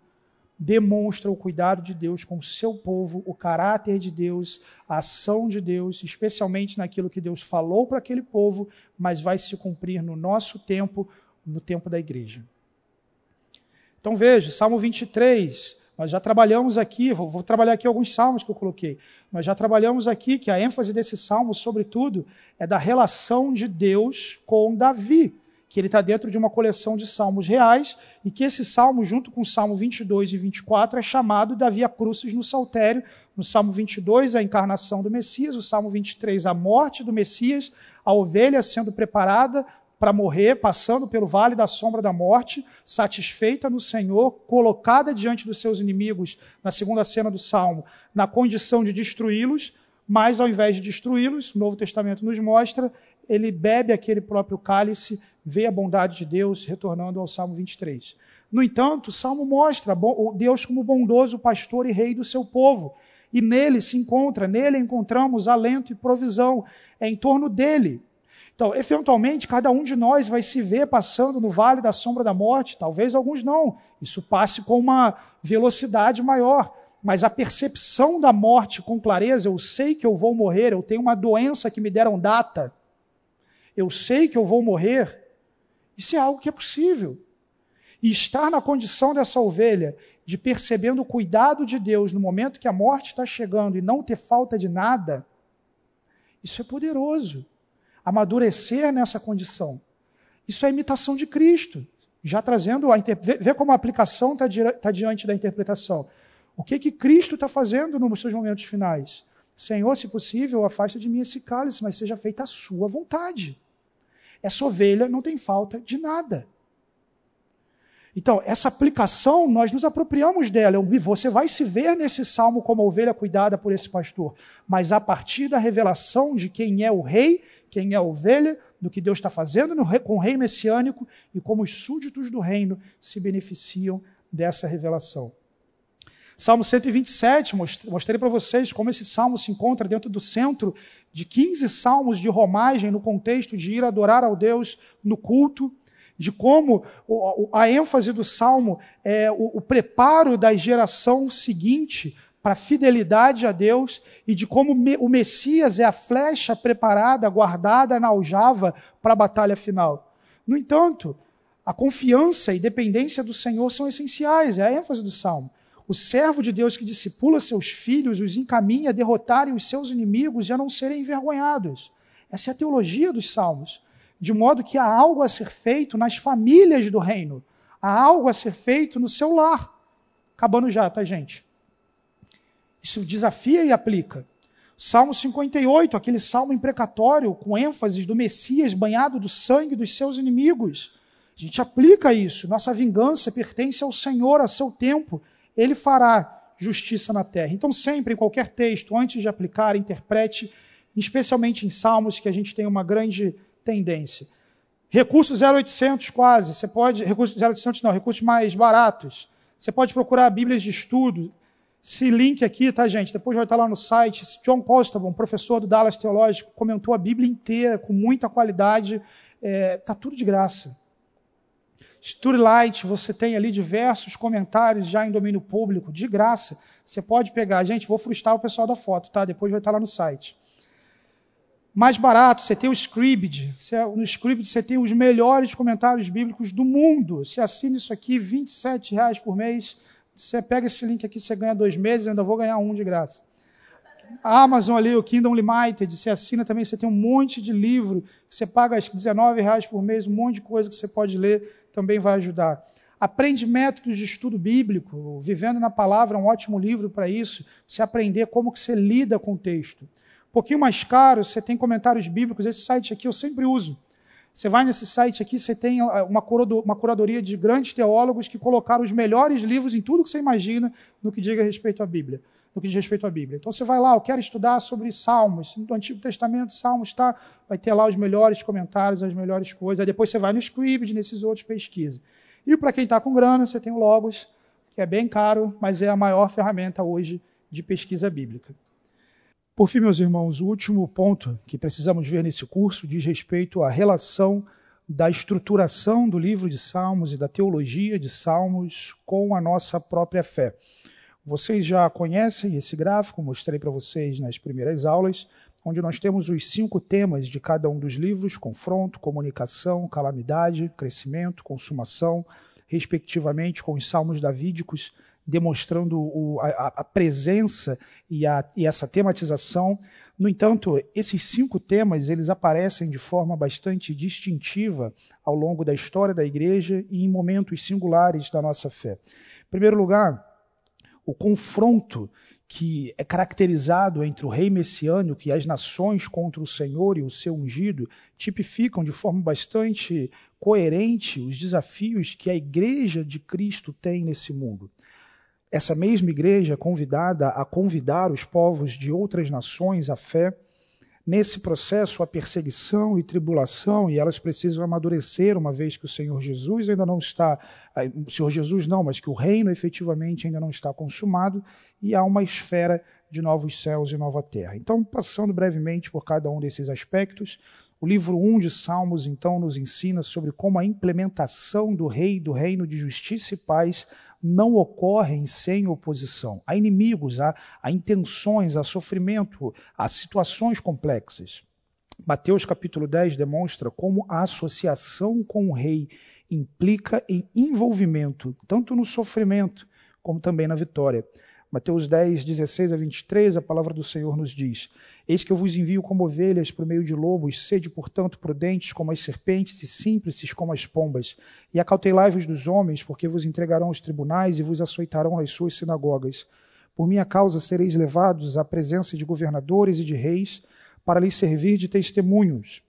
demonstra o cuidado de Deus com o seu povo, o caráter de Deus, a ação de Deus, especialmente naquilo que Deus falou para aquele povo, mas vai se cumprir no nosso tempo, no tempo da igreja. Então veja, Salmo 23 Nós já trabalhamos aqui, vou, vou, trabalhar aqui alguns salmos que eu coloquei. Nós já trabalhamos aqui que a ênfase desse salmo, sobretudo, é da relação de Deus com Davi, que ele está dentro de uma coleção de salmos reais e que esse salmo, junto com o salmo 22 e 24, é chamado Davi a Crucis no Saltério. No salmo 22, a encarnação do Messias, o salmo 23, a morte do Messias, a ovelha sendo preparada para morrer, passando pelo vale da sombra da morte, satisfeita no Senhor, colocada diante dos seus inimigos, na segunda cena do Salmo, na condição de destruí-los, mas ao invés de destruí-los, o Novo Testamento nos mostra, ele bebe aquele próprio cálice, vê a bondade de Deus, retornando ao Salmo 23. No entanto, o Salmo mostra Deus como bondoso pastor e rei do seu povo. E nele se encontra, nele encontramos alento e provisão. É em torno dele então, eventualmente, cada um de nós vai se ver passando no vale da sombra da morte, talvez alguns não. Isso passe com uma velocidade maior. Mas a percepção da morte com clareza, eu sei que eu vou morrer, eu tenho uma doença que me deram data, eu sei que eu vou morrer, isso é algo que é possível. E estar na condição dessa ovelha, de percebendo o cuidado de Deus no momento que a morte está chegando e não ter falta de nada, isso é poderoso amadurecer nessa condição. Isso é imitação de Cristo, já trazendo a vê como a aplicação está tá diante da interpretação. O que que Cristo está fazendo nos seus momentos finais? Senhor, se possível, afasta de mim esse cálice, mas seja feita a sua vontade. Essa ovelha não tem falta de nada. Então, essa aplicação, nós nos apropriamos dela. Você vai se ver nesse salmo como ovelha cuidada por esse pastor, mas a partir da revelação de quem é o rei quem é ovelha, do que Deus está fazendo no, com o rei messiânico e como os súditos do reino se beneficiam dessa revelação. Salmo 127, mostrei para vocês como esse salmo se encontra dentro do centro de 15 salmos de romagem no contexto de ir adorar ao Deus no culto, de como a ênfase do salmo é o preparo da geração seguinte para a fidelidade a Deus e de como o Messias é a flecha preparada, guardada na aljava para a batalha final. No entanto, a confiança e dependência do Senhor são essenciais, é a ênfase do salmo. O servo de Deus que discipula seus filhos os encaminha a derrotarem os seus inimigos e a não serem envergonhados. Essa é a teologia dos salmos. De modo que há algo a ser feito nas famílias do reino, há algo a ser feito no seu lar. Acabando já, tá, gente? Isso desafia e aplica. Salmo 58, aquele salmo imprecatório com ênfase do Messias banhado do sangue dos seus inimigos. A gente aplica isso. Nossa vingança pertence ao Senhor, a seu tempo. Ele fará justiça na terra. Então, sempre, em qualquer texto, antes de aplicar, interprete, especialmente em salmos, que a gente tem uma grande tendência. Recursos 0800 quase, você pode, recursos 0800 não, recursos mais baratos. Você pode procurar Bíblias de estudo, esse link aqui, tá, gente? Depois vai estar lá no site. John Costabon, professor do Dallas Teológico, comentou a Bíblia inteira, com muita qualidade. É, tá tudo de graça. Light, você tem ali diversos comentários já em domínio público, de graça. Você pode pegar. Gente, vou frustrar o pessoal da foto, tá? Depois vai estar lá no site. Mais barato, você tem o Scribd. No Scribd você tem os melhores comentários bíblicos do mundo. Você assina isso aqui, R$ reais por mês você pega esse link aqui, você ganha dois meses, ainda vou ganhar um de graça. A Amazon ali, o Kingdom Limited, você assina também, você tem um monte de livro, você paga acho que 19 reais por mês, um monte de coisa que você pode ler, também vai ajudar. Aprende métodos de estudo bíblico, Vivendo na Palavra é um ótimo livro para isso, você aprender como que você lida com o texto. Um pouquinho mais caro, você tem comentários bíblicos, esse site aqui eu sempre uso. Você vai nesse site aqui, você tem ah, uma curadoria de grandes teólogos que colocaram os melhores livros em tudo que você imagina no que diga respeito à Bíblia. No que diz respeito à Bíblia. Então você vai lá, eu quero estudar sobre Salmos, no Antigo Testamento, Salmos está, vai ter lá os melhores comentários, as melhores coisas. Aí depois você vai no Scribd, nesses outros pesquisa. E para quem está com grana, você tem o Logos, que é bem caro, mas é a maior ferramenta hoje de pesquisa bíblica. Por fim, meus irmãos, o último ponto que precisamos ver nesse curso diz respeito à relação da estruturação do livro de Salmos e da teologia de Salmos com a nossa própria fé. Vocês já conhecem esse gráfico, mostrei para vocês nas primeiras aulas, onde nós temos os cinco temas de cada um dos livros: confronto, comunicação, calamidade, crescimento, consumação, respectivamente com os salmos davídicos demonstrando o, a, a, presença e, a, e essa tematização. No entanto, esses cinco temas eles aparecem de forma bastante distintiva ao longo da história da igreja e em momentos singulares da nossa fé. Em primeiro lugar, o confronto que é caracterizado entre o rei messiânico e as nações contra o Senhor e o seu ungido tipificam de forma bastante coerente os desafios que a igreja de Cristo tem nesse mundo. Essa mesma igreja convidada a convidar os povos de outras nações à fé nesse processo a perseguição e tribulação e elas precisam amadurecer uma vez que o Senhor Jesus ainda não está, o Senhor Jesus não, mas que o reino efetivamente ainda não está consumado e há uma esfera de novos céus e nova terra. Então, passando brevemente por cada um desses aspectos, o livro 1 de Salmos, então, nos ensina sobre como a implementação do rei do reino de justiça e paz não ocorrem sem oposição. Há inimigos, há, há intenções, há sofrimento, há situações complexas. Mateus capítulo 10 demonstra como a associação com o rei implica em envolvimento, tanto no sofrimento como também na vitória. Mateus 10, 16 a 23, a palavra do Senhor nos diz: Eis que eu vos envio como ovelhas por meio de lobos, sede, portanto, prudentes como as serpentes e simples como as pombas. E acautelai-vos dos homens, porque vos entregarão aos tribunais e vos açoitarão nas suas sinagogas. Por minha causa sereis levados à presença de governadores e de reis, para lhes servir de testemunhos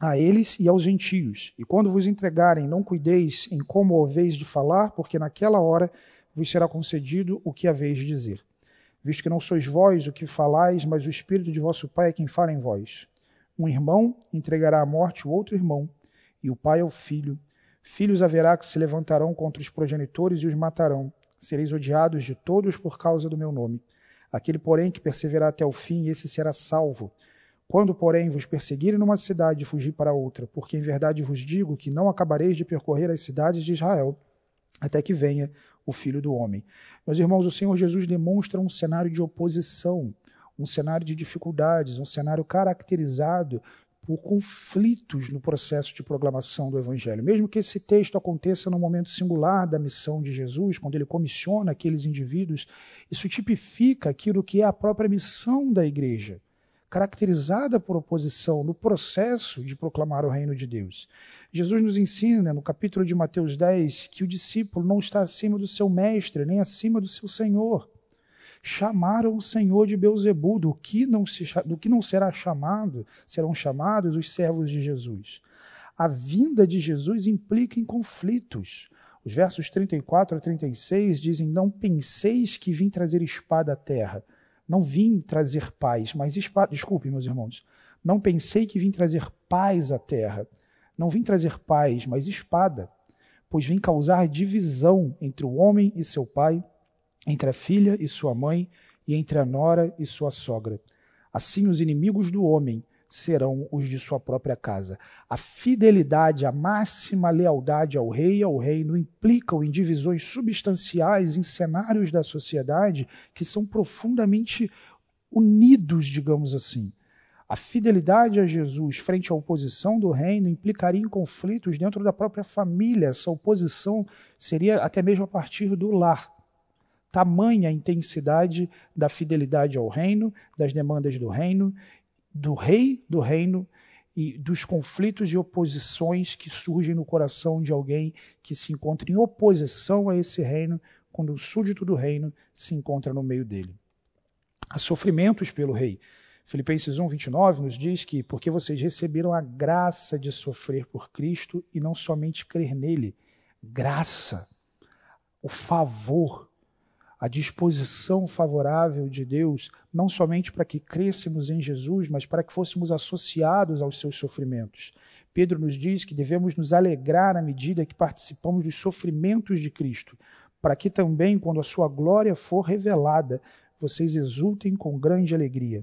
a eles e aos gentios. E quando vos entregarem, não cuideis em como ouveis de falar, porque naquela hora vos será concedido o que haveis de dizer. Visto que não sois vós o que falais, mas o Espírito de vosso Pai é quem fala em vós. Um irmão entregará à morte o outro irmão, e o pai ao filho. Filhos haverá que se levantarão contra os progenitores e os matarão. Sereis odiados de todos por causa do meu nome. Aquele, porém, que perseverar até o fim, esse será salvo. Quando, porém, vos perseguirem numa cidade, fugir para outra, porque em verdade vos digo que não acabareis de percorrer as cidades de Israel, até que venha o Filho do Homem. Meus irmãos, o Senhor Jesus demonstra um cenário de oposição, um cenário de dificuldades, um cenário caracterizado por conflitos no processo de proclamação do Evangelho. Mesmo que esse texto aconteça no momento singular da missão de Jesus, quando ele comissiona aqueles indivíduos, isso tipifica aquilo que é a própria missão da igreja caracterizada por oposição no processo de proclamar o reino de Deus. Jesus nos ensina, no capítulo de Mateus 10, que o discípulo não está acima do seu mestre, nem acima do seu senhor. Chamaram o Senhor de Beuzebu, do que não, do que não será chamado, serão chamados os servos de Jesus. A vinda de Jesus implica em conflitos. Os versos 34 a 36 dizem: Não penseis que vim trazer espada à terra não vim trazer paz, mas espada. Desculpe, meus irmãos. Não pensei que vim trazer paz à terra. Não vim trazer paz, mas espada. Pois vim causar divisão entre o homem e seu pai, entre a filha e sua mãe, e entre a nora e sua sogra. Assim os inimigos do homem serão os de sua própria casa. A fidelidade, a máxima lealdade ao rei e ao reino implicam em divisões substanciais em cenários da sociedade que são profundamente unidos, digamos assim. A fidelidade a Jesus frente à oposição do reino implicaria em conflitos dentro da própria família. Essa oposição seria até mesmo a partir do lar. Tamanha a intensidade da fidelidade ao reino, das demandas do reino do rei do reino e dos conflitos e oposições que surgem no coração de alguém que se encontra em oposição a esse reino, quando o súdito do reino se encontra no meio dele. Há sofrimentos pelo rei. Filipenses 1, 29 nos diz que porque vocês receberam a graça de sofrer por Cristo e não somente crer nele, graça, o favor, a disposição favorável de Deus, não somente para que crescêssemos em Jesus, mas para que fôssemos associados aos seus sofrimentos. Pedro nos diz que devemos nos alegrar à medida que participamos dos sofrimentos de Cristo, para que também, quando a sua glória for revelada, vocês exultem com grande alegria.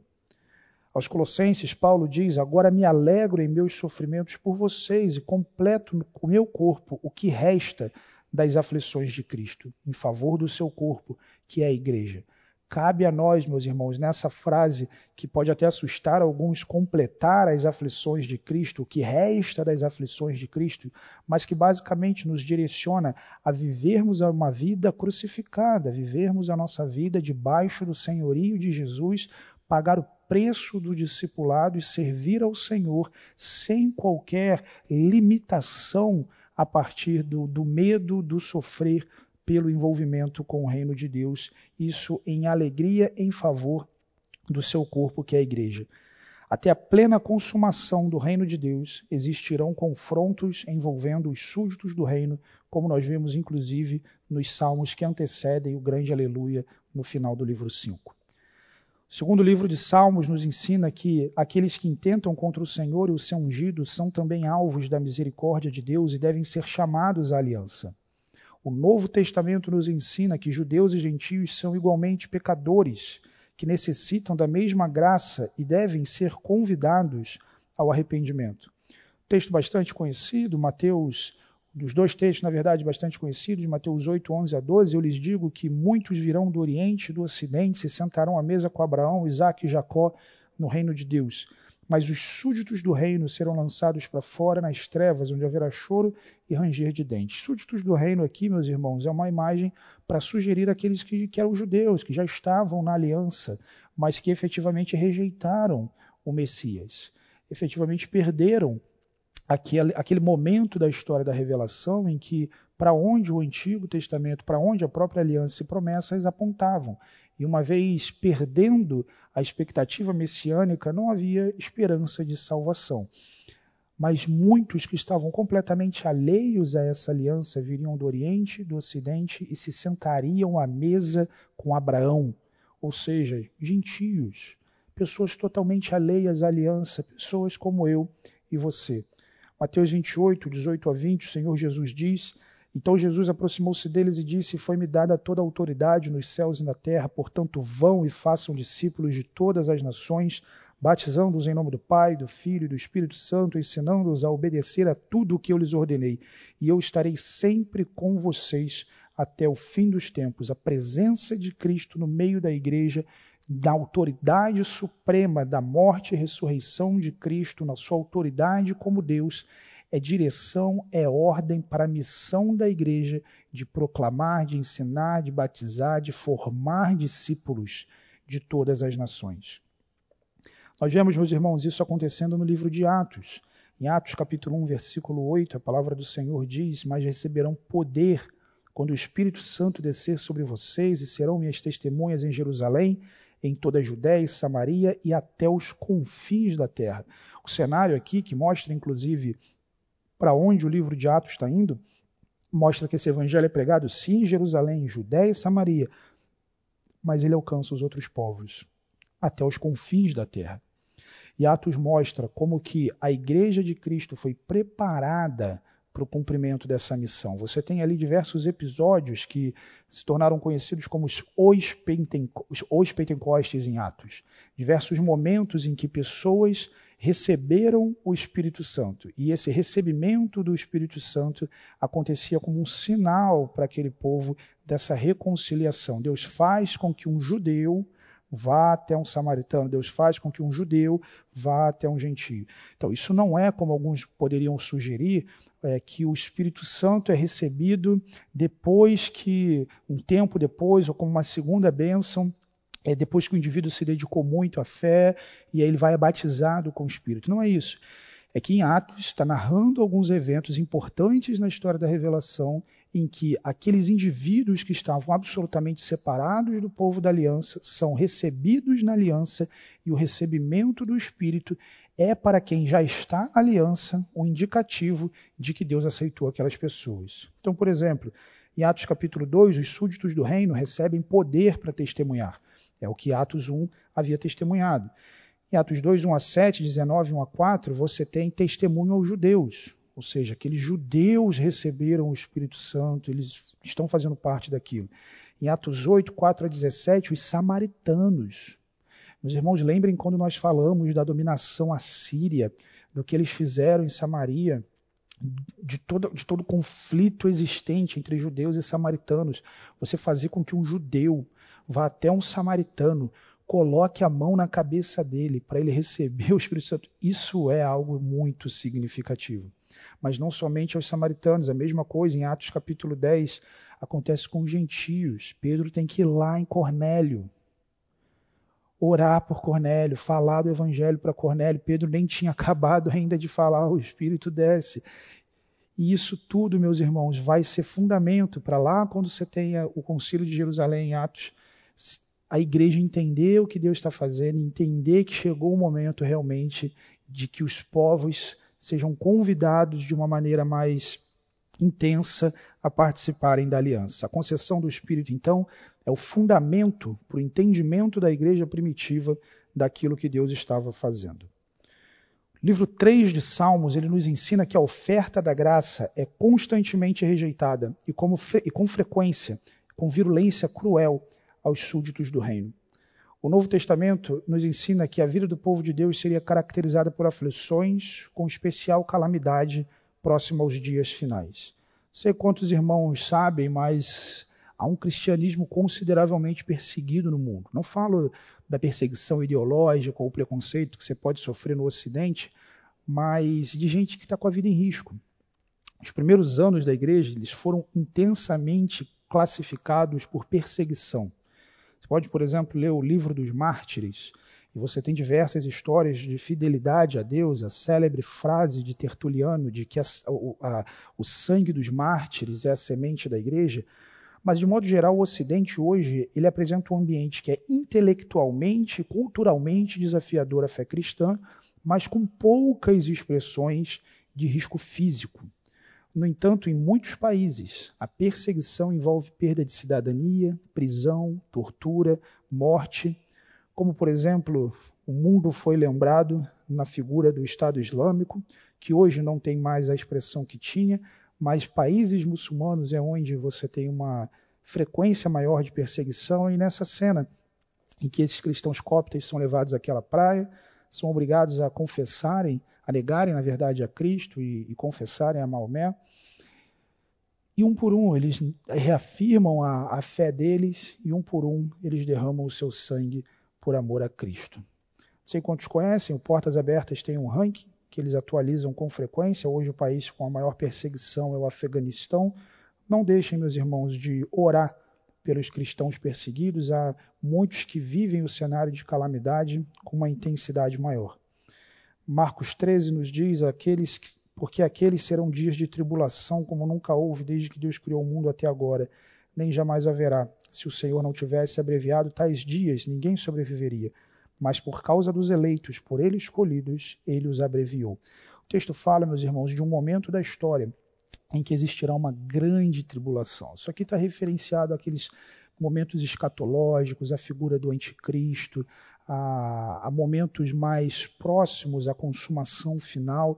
Aos Colossenses, Paulo diz: Agora me alegro em meus sofrimentos por vocês e completo no meu corpo o que resta das aflições de Cristo, em favor do seu corpo, que é a igreja. Cabe a nós, meus irmãos, nessa frase que pode até assustar alguns, completar as aflições de Cristo, o que resta das aflições de Cristo, mas que basicamente nos direciona a vivermos uma vida crucificada, vivermos a nossa vida debaixo do senhorio de Jesus, pagar o preço do discipulado e servir ao Senhor sem qualquer limitação a partir do, do medo do sofrer pelo envolvimento com o reino de Deus, isso em alegria em favor do seu corpo, que é a igreja. Até a plena consumação do reino de Deus, existirão confrontos envolvendo os súditos do reino, como nós vemos inclusive nos salmos que antecedem o grande aleluia no final do livro 5. O segundo livro de Salmos nos ensina que aqueles que intentam contra o Senhor e o seu ungido são também alvos da misericórdia de Deus e devem ser chamados à aliança. O Novo Testamento nos ensina que judeus e gentios são igualmente pecadores, que necessitam da mesma graça e devem ser convidados ao arrependimento. Texto bastante conhecido, Mateus, dos dois textos, na verdade, bastante conhecidos, Mateus 8, 11 a 12, eu lhes digo que muitos virão do Oriente e do Ocidente, se sentarão à mesa com Abraão, Isaac e Jacó no reino de Deus mas os súditos do reino serão lançados para fora nas trevas, onde haverá choro e ranger de dentes. Súditos do reino aqui, meus irmãos, é uma imagem para sugerir aqueles que, que eram judeus, que já estavam na aliança, mas que efetivamente rejeitaram o Messias, efetivamente perderam aquele, aquele momento da história da revelação em que para onde o Antigo Testamento, para onde a própria aliança e promessas apontavam. E uma vez perdendo a expectativa messiânica, não havia esperança de salvação. Mas muitos que estavam completamente alheios a essa aliança viriam do Oriente, do Ocidente e se sentariam à mesa com Abraão, ou seja, gentios, pessoas totalmente alheias à aliança, pessoas como eu e você. Mateus 28, 18 a 20, o Senhor Jesus diz: então Jesus aproximou-se deles e disse: Foi-me dada toda a autoridade nos céus e na terra, portanto, vão e façam discípulos de todas as nações, batizando-os em nome do Pai, do Filho e do Espírito Santo, ensinando-os a obedecer a tudo o que eu lhes ordenei. E eu estarei sempre com vocês até o fim dos tempos. A presença de Cristo no meio da igreja, da autoridade suprema da morte e ressurreição de Cristo, na sua autoridade como Deus é direção, é ordem para a missão da igreja de proclamar, de ensinar, de batizar, de formar discípulos de todas as nações. Nós vemos, meus irmãos, isso acontecendo no livro de Atos. Em Atos capítulo 1, versículo 8, a palavra do Senhor diz: Mas receberão poder quando o Espírito Santo descer sobre vocês e serão minhas testemunhas em Jerusalém, em toda a Judéia e Samaria e até os confins da terra. O cenário aqui, que mostra inclusive para onde o livro de Atos está indo, mostra que esse evangelho é pregado sim em Jerusalém, Judéia e Samaria, mas ele alcança os outros povos, até os confins da terra. E Atos mostra como que a igreja de Cristo foi preparada para o cumprimento dessa missão. Você tem ali diversos episódios que se tornaram conhecidos como os os Pentecostes em Atos. Diversos momentos em que pessoas receberam o Espírito Santo. E esse recebimento do Espírito Santo acontecia como um sinal para aquele povo dessa reconciliação. Deus faz com que um judeu vá até um samaritano, Deus faz com que um judeu vá até um gentio. Então, isso não é, como alguns poderiam sugerir, é, que o Espírito Santo é recebido depois que, um tempo depois, ou como uma segunda bênção, é depois que o indivíduo se dedicou muito à fé e aí ele vai batizado com o Espírito. Não é isso. É que em Atos está narrando alguns eventos importantes na história da revelação em que aqueles indivíduos que estavam absolutamente separados do povo da aliança são recebidos na aliança e o recebimento do Espírito é para quem já está na aliança um indicativo de que Deus aceitou aquelas pessoas. Então, por exemplo, em Atos capítulo 2, os súditos do reino recebem poder para testemunhar. É o que Atos 1 havia testemunhado. Em Atos 2, 1 a 7, 19, 1 a 4, você tem testemunho aos judeus. Ou seja, aqueles judeus receberam o Espírito Santo, eles estão fazendo parte daquilo. Em Atos 8, 4 a 17, os samaritanos. Meus irmãos, lembrem quando nós falamos da dominação assíria, do que eles fizeram em Samaria, de todo, de todo conflito existente entre judeus e samaritanos. Você fazer com que um judeu vá até um samaritano, coloque a mão na cabeça dele para ele receber o Espírito Santo. Isso é algo muito significativo. Mas não somente aos samaritanos, a mesma coisa em Atos capítulo 10 acontece com os gentios. Pedro tem que ir lá em Cornélio, orar por Cornélio, falar do evangelho para Cornélio. Pedro nem tinha acabado ainda de falar, o Espírito desce. E isso tudo, meus irmãos, vai ser fundamento para lá quando você tenha o Concílio de Jerusalém em Atos a igreja entender o que Deus está fazendo, entender que chegou o momento realmente de que os povos sejam convidados de uma maneira mais intensa a participarem da aliança. A concessão do Espírito, então, é o fundamento para o entendimento da igreja primitiva daquilo que Deus estava fazendo. Livro 3 de Salmos, ele nos ensina que a oferta da graça é constantemente rejeitada e, como, e com frequência, com virulência cruel, aos súditos do reino. O Novo Testamento nos ensina que a vida do povo de Deus seria caracterizada por aflições, com especial calamidade próxima aos dias finais. Não sei quantos irmãos sabem, mas há um cristianismo consideravelmente perseguido no mundo. Não falo da perseguição ideológica ou preconceito que você pode sofrer no Ocidente, mas de gente que está com a vida em risco. Os primeiros anos da igreja eles foram intensamente classificados por perseguição. Pode, por exemplo, ler o livro dos mártires, e você tem diversas histórias de fidelidade a Deus, a célebre frase de Tertuliano de que a, a, o sangue dos mártires é a semente da igreja. Mas, de modo geral, o Ocidente hoje ele apresenta um ambiente que é intelectualmente, culturalmente desafiador à fé cristã, mas com poucas expressões de risco físico. No entanto, em muitos países, a perseguição envolve perda de cidadania, prisão, tortura, morte, como, por exemplo, o mundo foi lembrado na figura do Estado Islâmico, que hoje não tem mais a expressão que tinha, mas países muçulmanos é onde você tem uma frequência maior de perseguição, e nessa cena em que esses cristãos coptas são levados àquela praia, são obrigados a confessarem a negarem, na verdade, a Cristo e, e confessarem a Maomé. E um por um eles reafirmam a, a fé deles, e um por um eles derramam o seu sangue por amor a Cristo. Não sei quantos conhecem, o Portas Abertas tem um ranking que eles atualizam com frequência. Hoje o país com a maior perseguição é o Afeganistão. Não deixem, meus irmãos, de orar pelos cristãos perseguidos. Há muitos que vivem o cenário de calamidade com uma intensidade maior. Marcos 13 nos diz: aqueles que, porque aqueles serão dias de tribulação como nunca houve desde que Deus criou o mundo até agora, nem jamais haverá. Se o Senhor não tivesse abreviado tais dias, ninguém sobreviveria. Mas por causa dos eleitos, por ele escolhidos, ele os abreviou. O texto fala, meus irmãos, de um momento da história em que existirá uma grande tribulação. Isso aqui está referenciado àqueles momentos escatológicos, a figura do anticristo, a, a momentos mais próximos à consumação final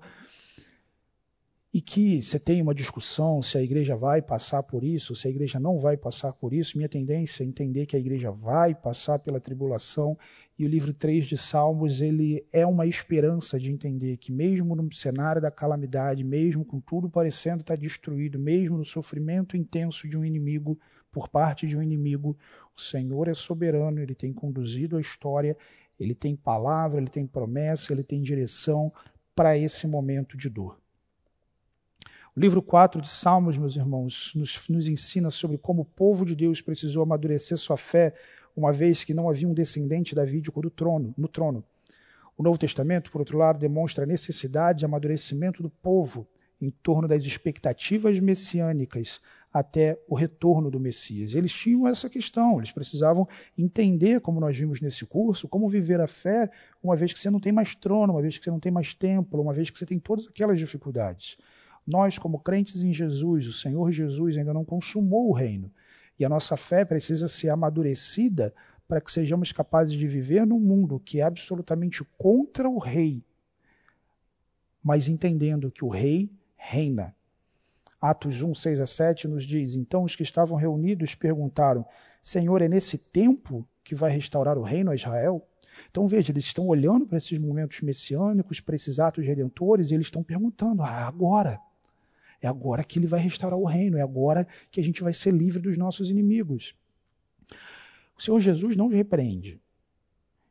e que você tem uma discussão se a igreja vai passar por isso, se a igreja não vai passar por isso. Minha tendência é entender que a igreja vai passar pela tribulação e o livro 3 de Salmos, ele é uma esperança de entender que mesmo no cenário da calamidade, mesmo com tudo parecendo estar destruído, mesmo no sofrimento intenso de um inimigo, por parte de um inimigo, o Senhor é soberano, ele tem conduzido a história, ele tem palavra, ele tem promessa, ele tem direção para esse momento de dor. O livro 4 de Salmos, meus irmãos, nos, nos ensina sobre como o povo de Deus precisou amadurecer sua fé, uma vez que não havia um descendente davídico do trono, no trono. O Novo Testamento, por outro lado, demonstra a necessidade de amadurecimento do povo em torno das expectativas messiânicas até o retorno do Messias. Eles tinham essa questão, eles precisavam entender, como nós vimos nesse curso, como viver a fé, uma vez que você não tem mais trono, uma vez que você não tem mais templo, uma vez que você tem todas aquelas dificuldades. Nós, como crentes em Jesus, o Senhor Jesus ainda não consumou o reino. E a nossa fé precisa ser amadurecida para que sejamos capazes de viver num mundo que é absolutamente contra o rei, mas entendendo que o rei reina. Atos 1, 6 a 7 nos diz: Então os que estavam reunidos perguntaram: Senhor, é nesse tempo que vai restaurar o reino a Israel? Então veja, eles estão olhando para esses momentos messiânicos, para esses atos redentores, e eles estão perguntando: ah, agora? É agora que ele vai restaurar o reino, é agora que a gente vai ser livre dos nossos inimigos. O Senhor Jesus não repreende.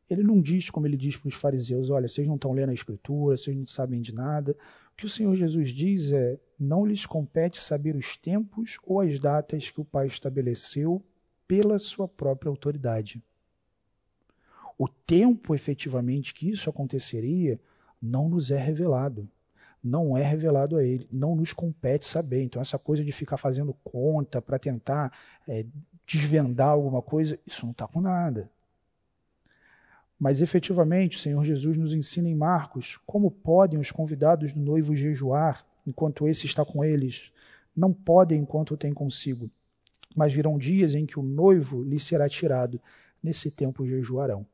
Ele não diz, como ele diz para os fariseus: olha, vocês não estão lendo a Escritura, vocês não sabem de nada. Que o Senhor Jesus diz é: não lhes compete saber os tempos ou as datas que o Pai estabeleceu pela sua própria autoridade. O tempo efetivamente que isso aconteceria não nos é revelado. Não é revelado a ele, não nos compete saber. Então, essa coisa de ficar fazendo conta para tentar é, desvendar alguma coisa, isso não está com nada. Mas efetivamente, o Senhor Jesus nos ensina em Marcos como podem os convidados do noivo jejuar enquanto esse está com eles. Não podem enquanto o tem consigo. Mas virão dias em que o noivo lhe será tirado. Nesse tempo jejuarão.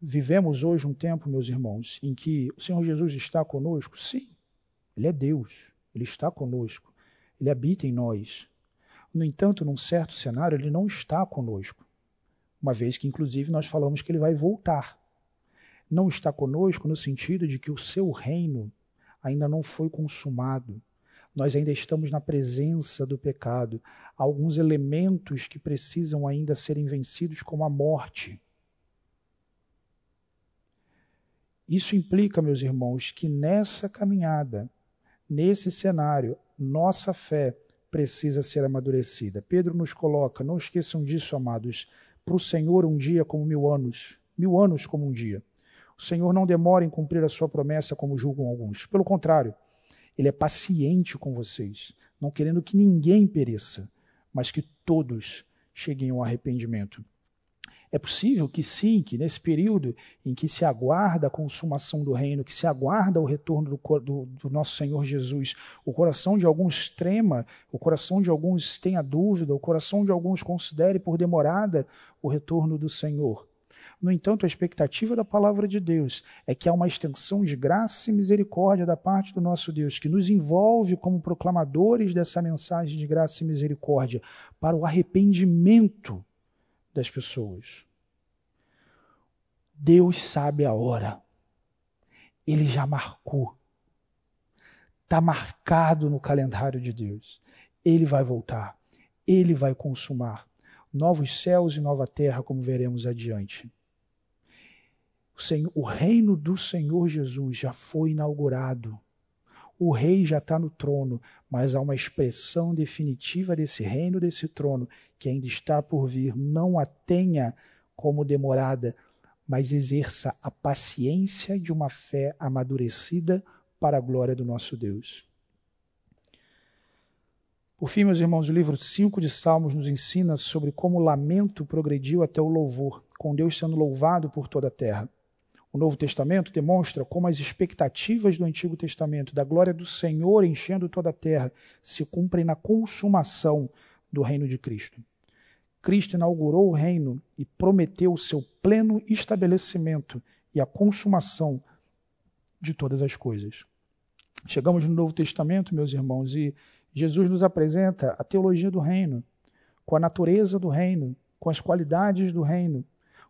Vivemos hoje um tempo, meus irmãos, em que o Senhor Jesus está conosco? Sim, Ele é Deus, Ele está conosco, Ele habita em nós. No entanto, num certo cenário, Ele não está conosco uma vez que, inclusive, nós falamos que ele vai voltar. Não está conosco no sentido de que o seu reino ainda não foi consumado. Nós ainda estamos na presença do pecado. Há alguns elementos que precisam ainda serem vencidos, como a morte. Isso implica, meus irmãos, que nessa caminhada, nesse cenário, nossa fé precisa ser amadurecida. Pedro nos coloca, não esqueçam disso, amados, para o Senhor um dia como mil anos, mil anos como um dia. O Senhor não demora em cumprir a sua promessa, como julgam alguns. Pelo contrário, ele é paciente com vocês, não querendo que ninguém pereça, mas que todos cheguem ao arrependimento. É possível que sim, que nesse período em que se aguarda a consumação do reino, que se aguarda o retorno do, do, do, nosso Senhor Jesus, o coração de alguns trema, o coração de alguns tenha dúvida, o coração de alguns considere por demorada o retorno do Senhor. No entanto, a expectativa da palavra de Deus é que há uma extensão de graça e misericórdia da parte do nosso Deus, que nos envolve como proclamadores dessa mensagem de graça e misericórdia para o arrependimento das pessoas. Deus sabe a hora. Ele já marcou. Está marcado no calendário de Deus. Ele vai voltar. Ele vai consumar novos céus e nova terra, como veremos adiante. O, Senhor, o reino do Senhor Jesus já foi inaugurado. O rei já está no trono, mas há uma expressão definitiva desse reino, desse trono, que ainda está por vir. Não a tenha como demorada, mas exerça a paciência de uma fé amadurecida para a glória do nosso Deus. Por fim, meus irmãos, o livro 5 de Salmos nos ensina sobre como o lamento progrediu até o louvor, com Deus sendo louvado por toda a terra. O Novo Testamento demonstra como as expectativas do Antigo Testamento, da glória do Senhor enchendo toda a terra, se cumprem na consumação do reino de Cristo. Cristo inaugurou o reino e prometeu o seu pleno estabelecimento e a consumação de todas as coisas. Chegamos no Novo Testamento, meus irmãos, e Jesus nos apresenta a teologia do reino, com a natureza do reino, com as qualidades do reino,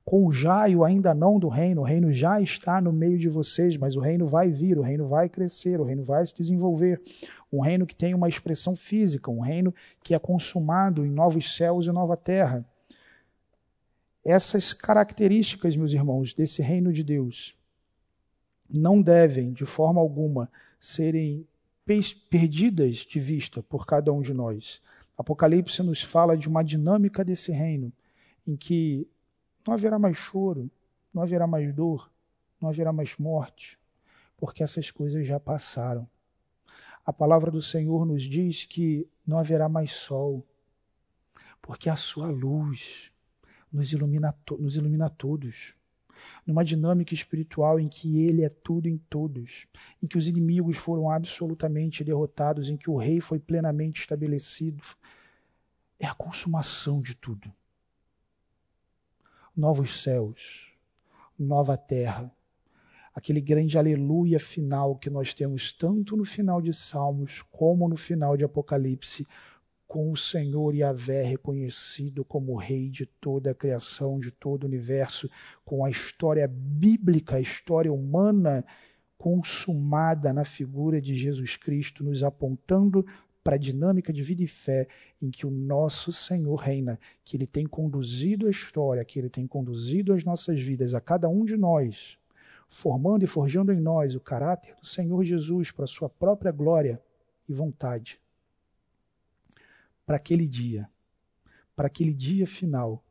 com o já e o ainda não do reino. O reino já está no meio de vocês, mas o reino vai vir, o reino vai crescer, o reino vai se desenvolver. Um reino que tem uma expressão física, um reino que é consumado em novos céus e nova terra. Essas características, meus irmãos, desse reino de Deus não devem, de forma alguma, serem perdidas de vista por cada um de nós. Apocalipse nos fala de uma dinâmica desse reino, em que não haverá mais choro, não haverá mais dor, não haverá mais morte, porque essas coisas já passaram. A palavra do Senhor nos diz que não haverá mais sol, porque a sua luz nos ilumina, nos ilumina todos. Numa dinâmica espiritual em que Ele é tudo em todos, em que os inimigos foram absolutamente derrotados, em que o Rei foi plenamente estabelecido. É a consumação de tudo novos céus, nova terra. Aquele grande aleluia final que nós temos tanto no final de Salmos como no final de Apocalipse, com o Senhor Yahvé reconhecido como Rei de toda a criação, de todo o universo, com a história bíblica, a história humana consumada na figura de Jesus Cristo, nos apontando para a dinâmica de vida e fé em que o nosso Senhor reina, que Ele tem conduzido a história, que Ele tem conduzido as nossas vidas, a cada um de nós, formando e forjando em nós o caráter do Senhor Jesus para a Sua própria glória e vontade. Para aquele dia, para aquele dia final,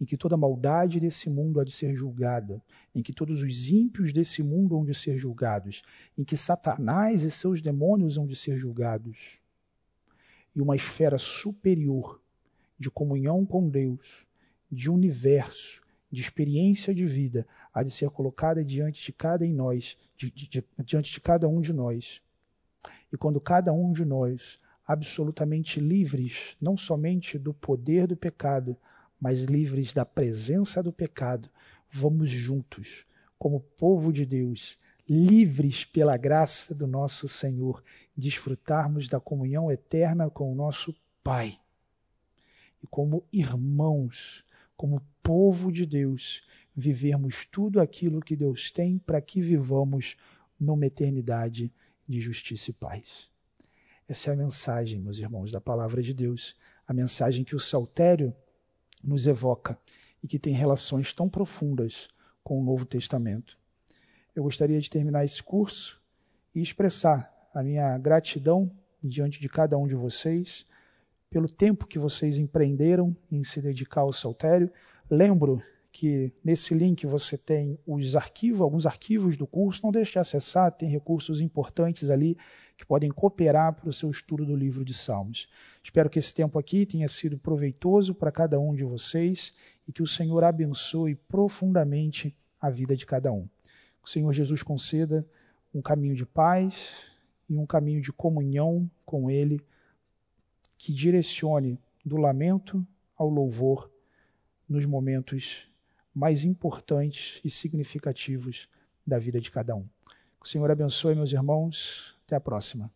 em que toda maldade desse mundo há de ser julgada, em que todos os ímpios desse mundo hão de ser julgados, em que Satanás e seus demônios hão de ser julgados, e uma esfera superior de comunhão com Deus, de universo, de experiência de vida, há de ser colocada diante de cada em nós, de, de, de, diante de cada um de nós. E quando cada um de nós, absolutamente livres, não somente do poder do pecado, mas livres da presença do pecado, vamos juntos, como povo de Deus, livres pela graça do nosso Senhor, desfrutarmos da comunhão eterna com o nosso Pai. E como irmãos, como povo de Deus, vivermos tudo aquilo que Deus tem para que vivamos numa eternidade de justiça e paz. Essa é a mensagem, meus irmãos, da palavra de Deus, a mensagem que o saltério nos evoca e que tem relações tão profundas com o Novo Testamento. Eu gostaria de terminar esse curso e expressar a minha gratidão diante de cada um de vocês pelo tempo que vocês empreenderam em se dedicar ao saltério. Lembro que nesse link você tem os arquivos, alguns arquivos do curso, não deixe de acessar, tem recursos importantes ali que podem cooperar para o seu estudo do livro de Salmos. Espero que esse tempo aqui tenha sido proveitoso para cada um de vocês e que o Senhor abençoe profundamente a vida de cada um. Que o Senhor Jesus conceda um caminho de paz e um caminho de comunhão com Ele que direcione do lamento ao louvor nos momentos mais importantes e significativos da vida de cada um. Que o Senhor abençoe, meus irmãos. Até a próxima.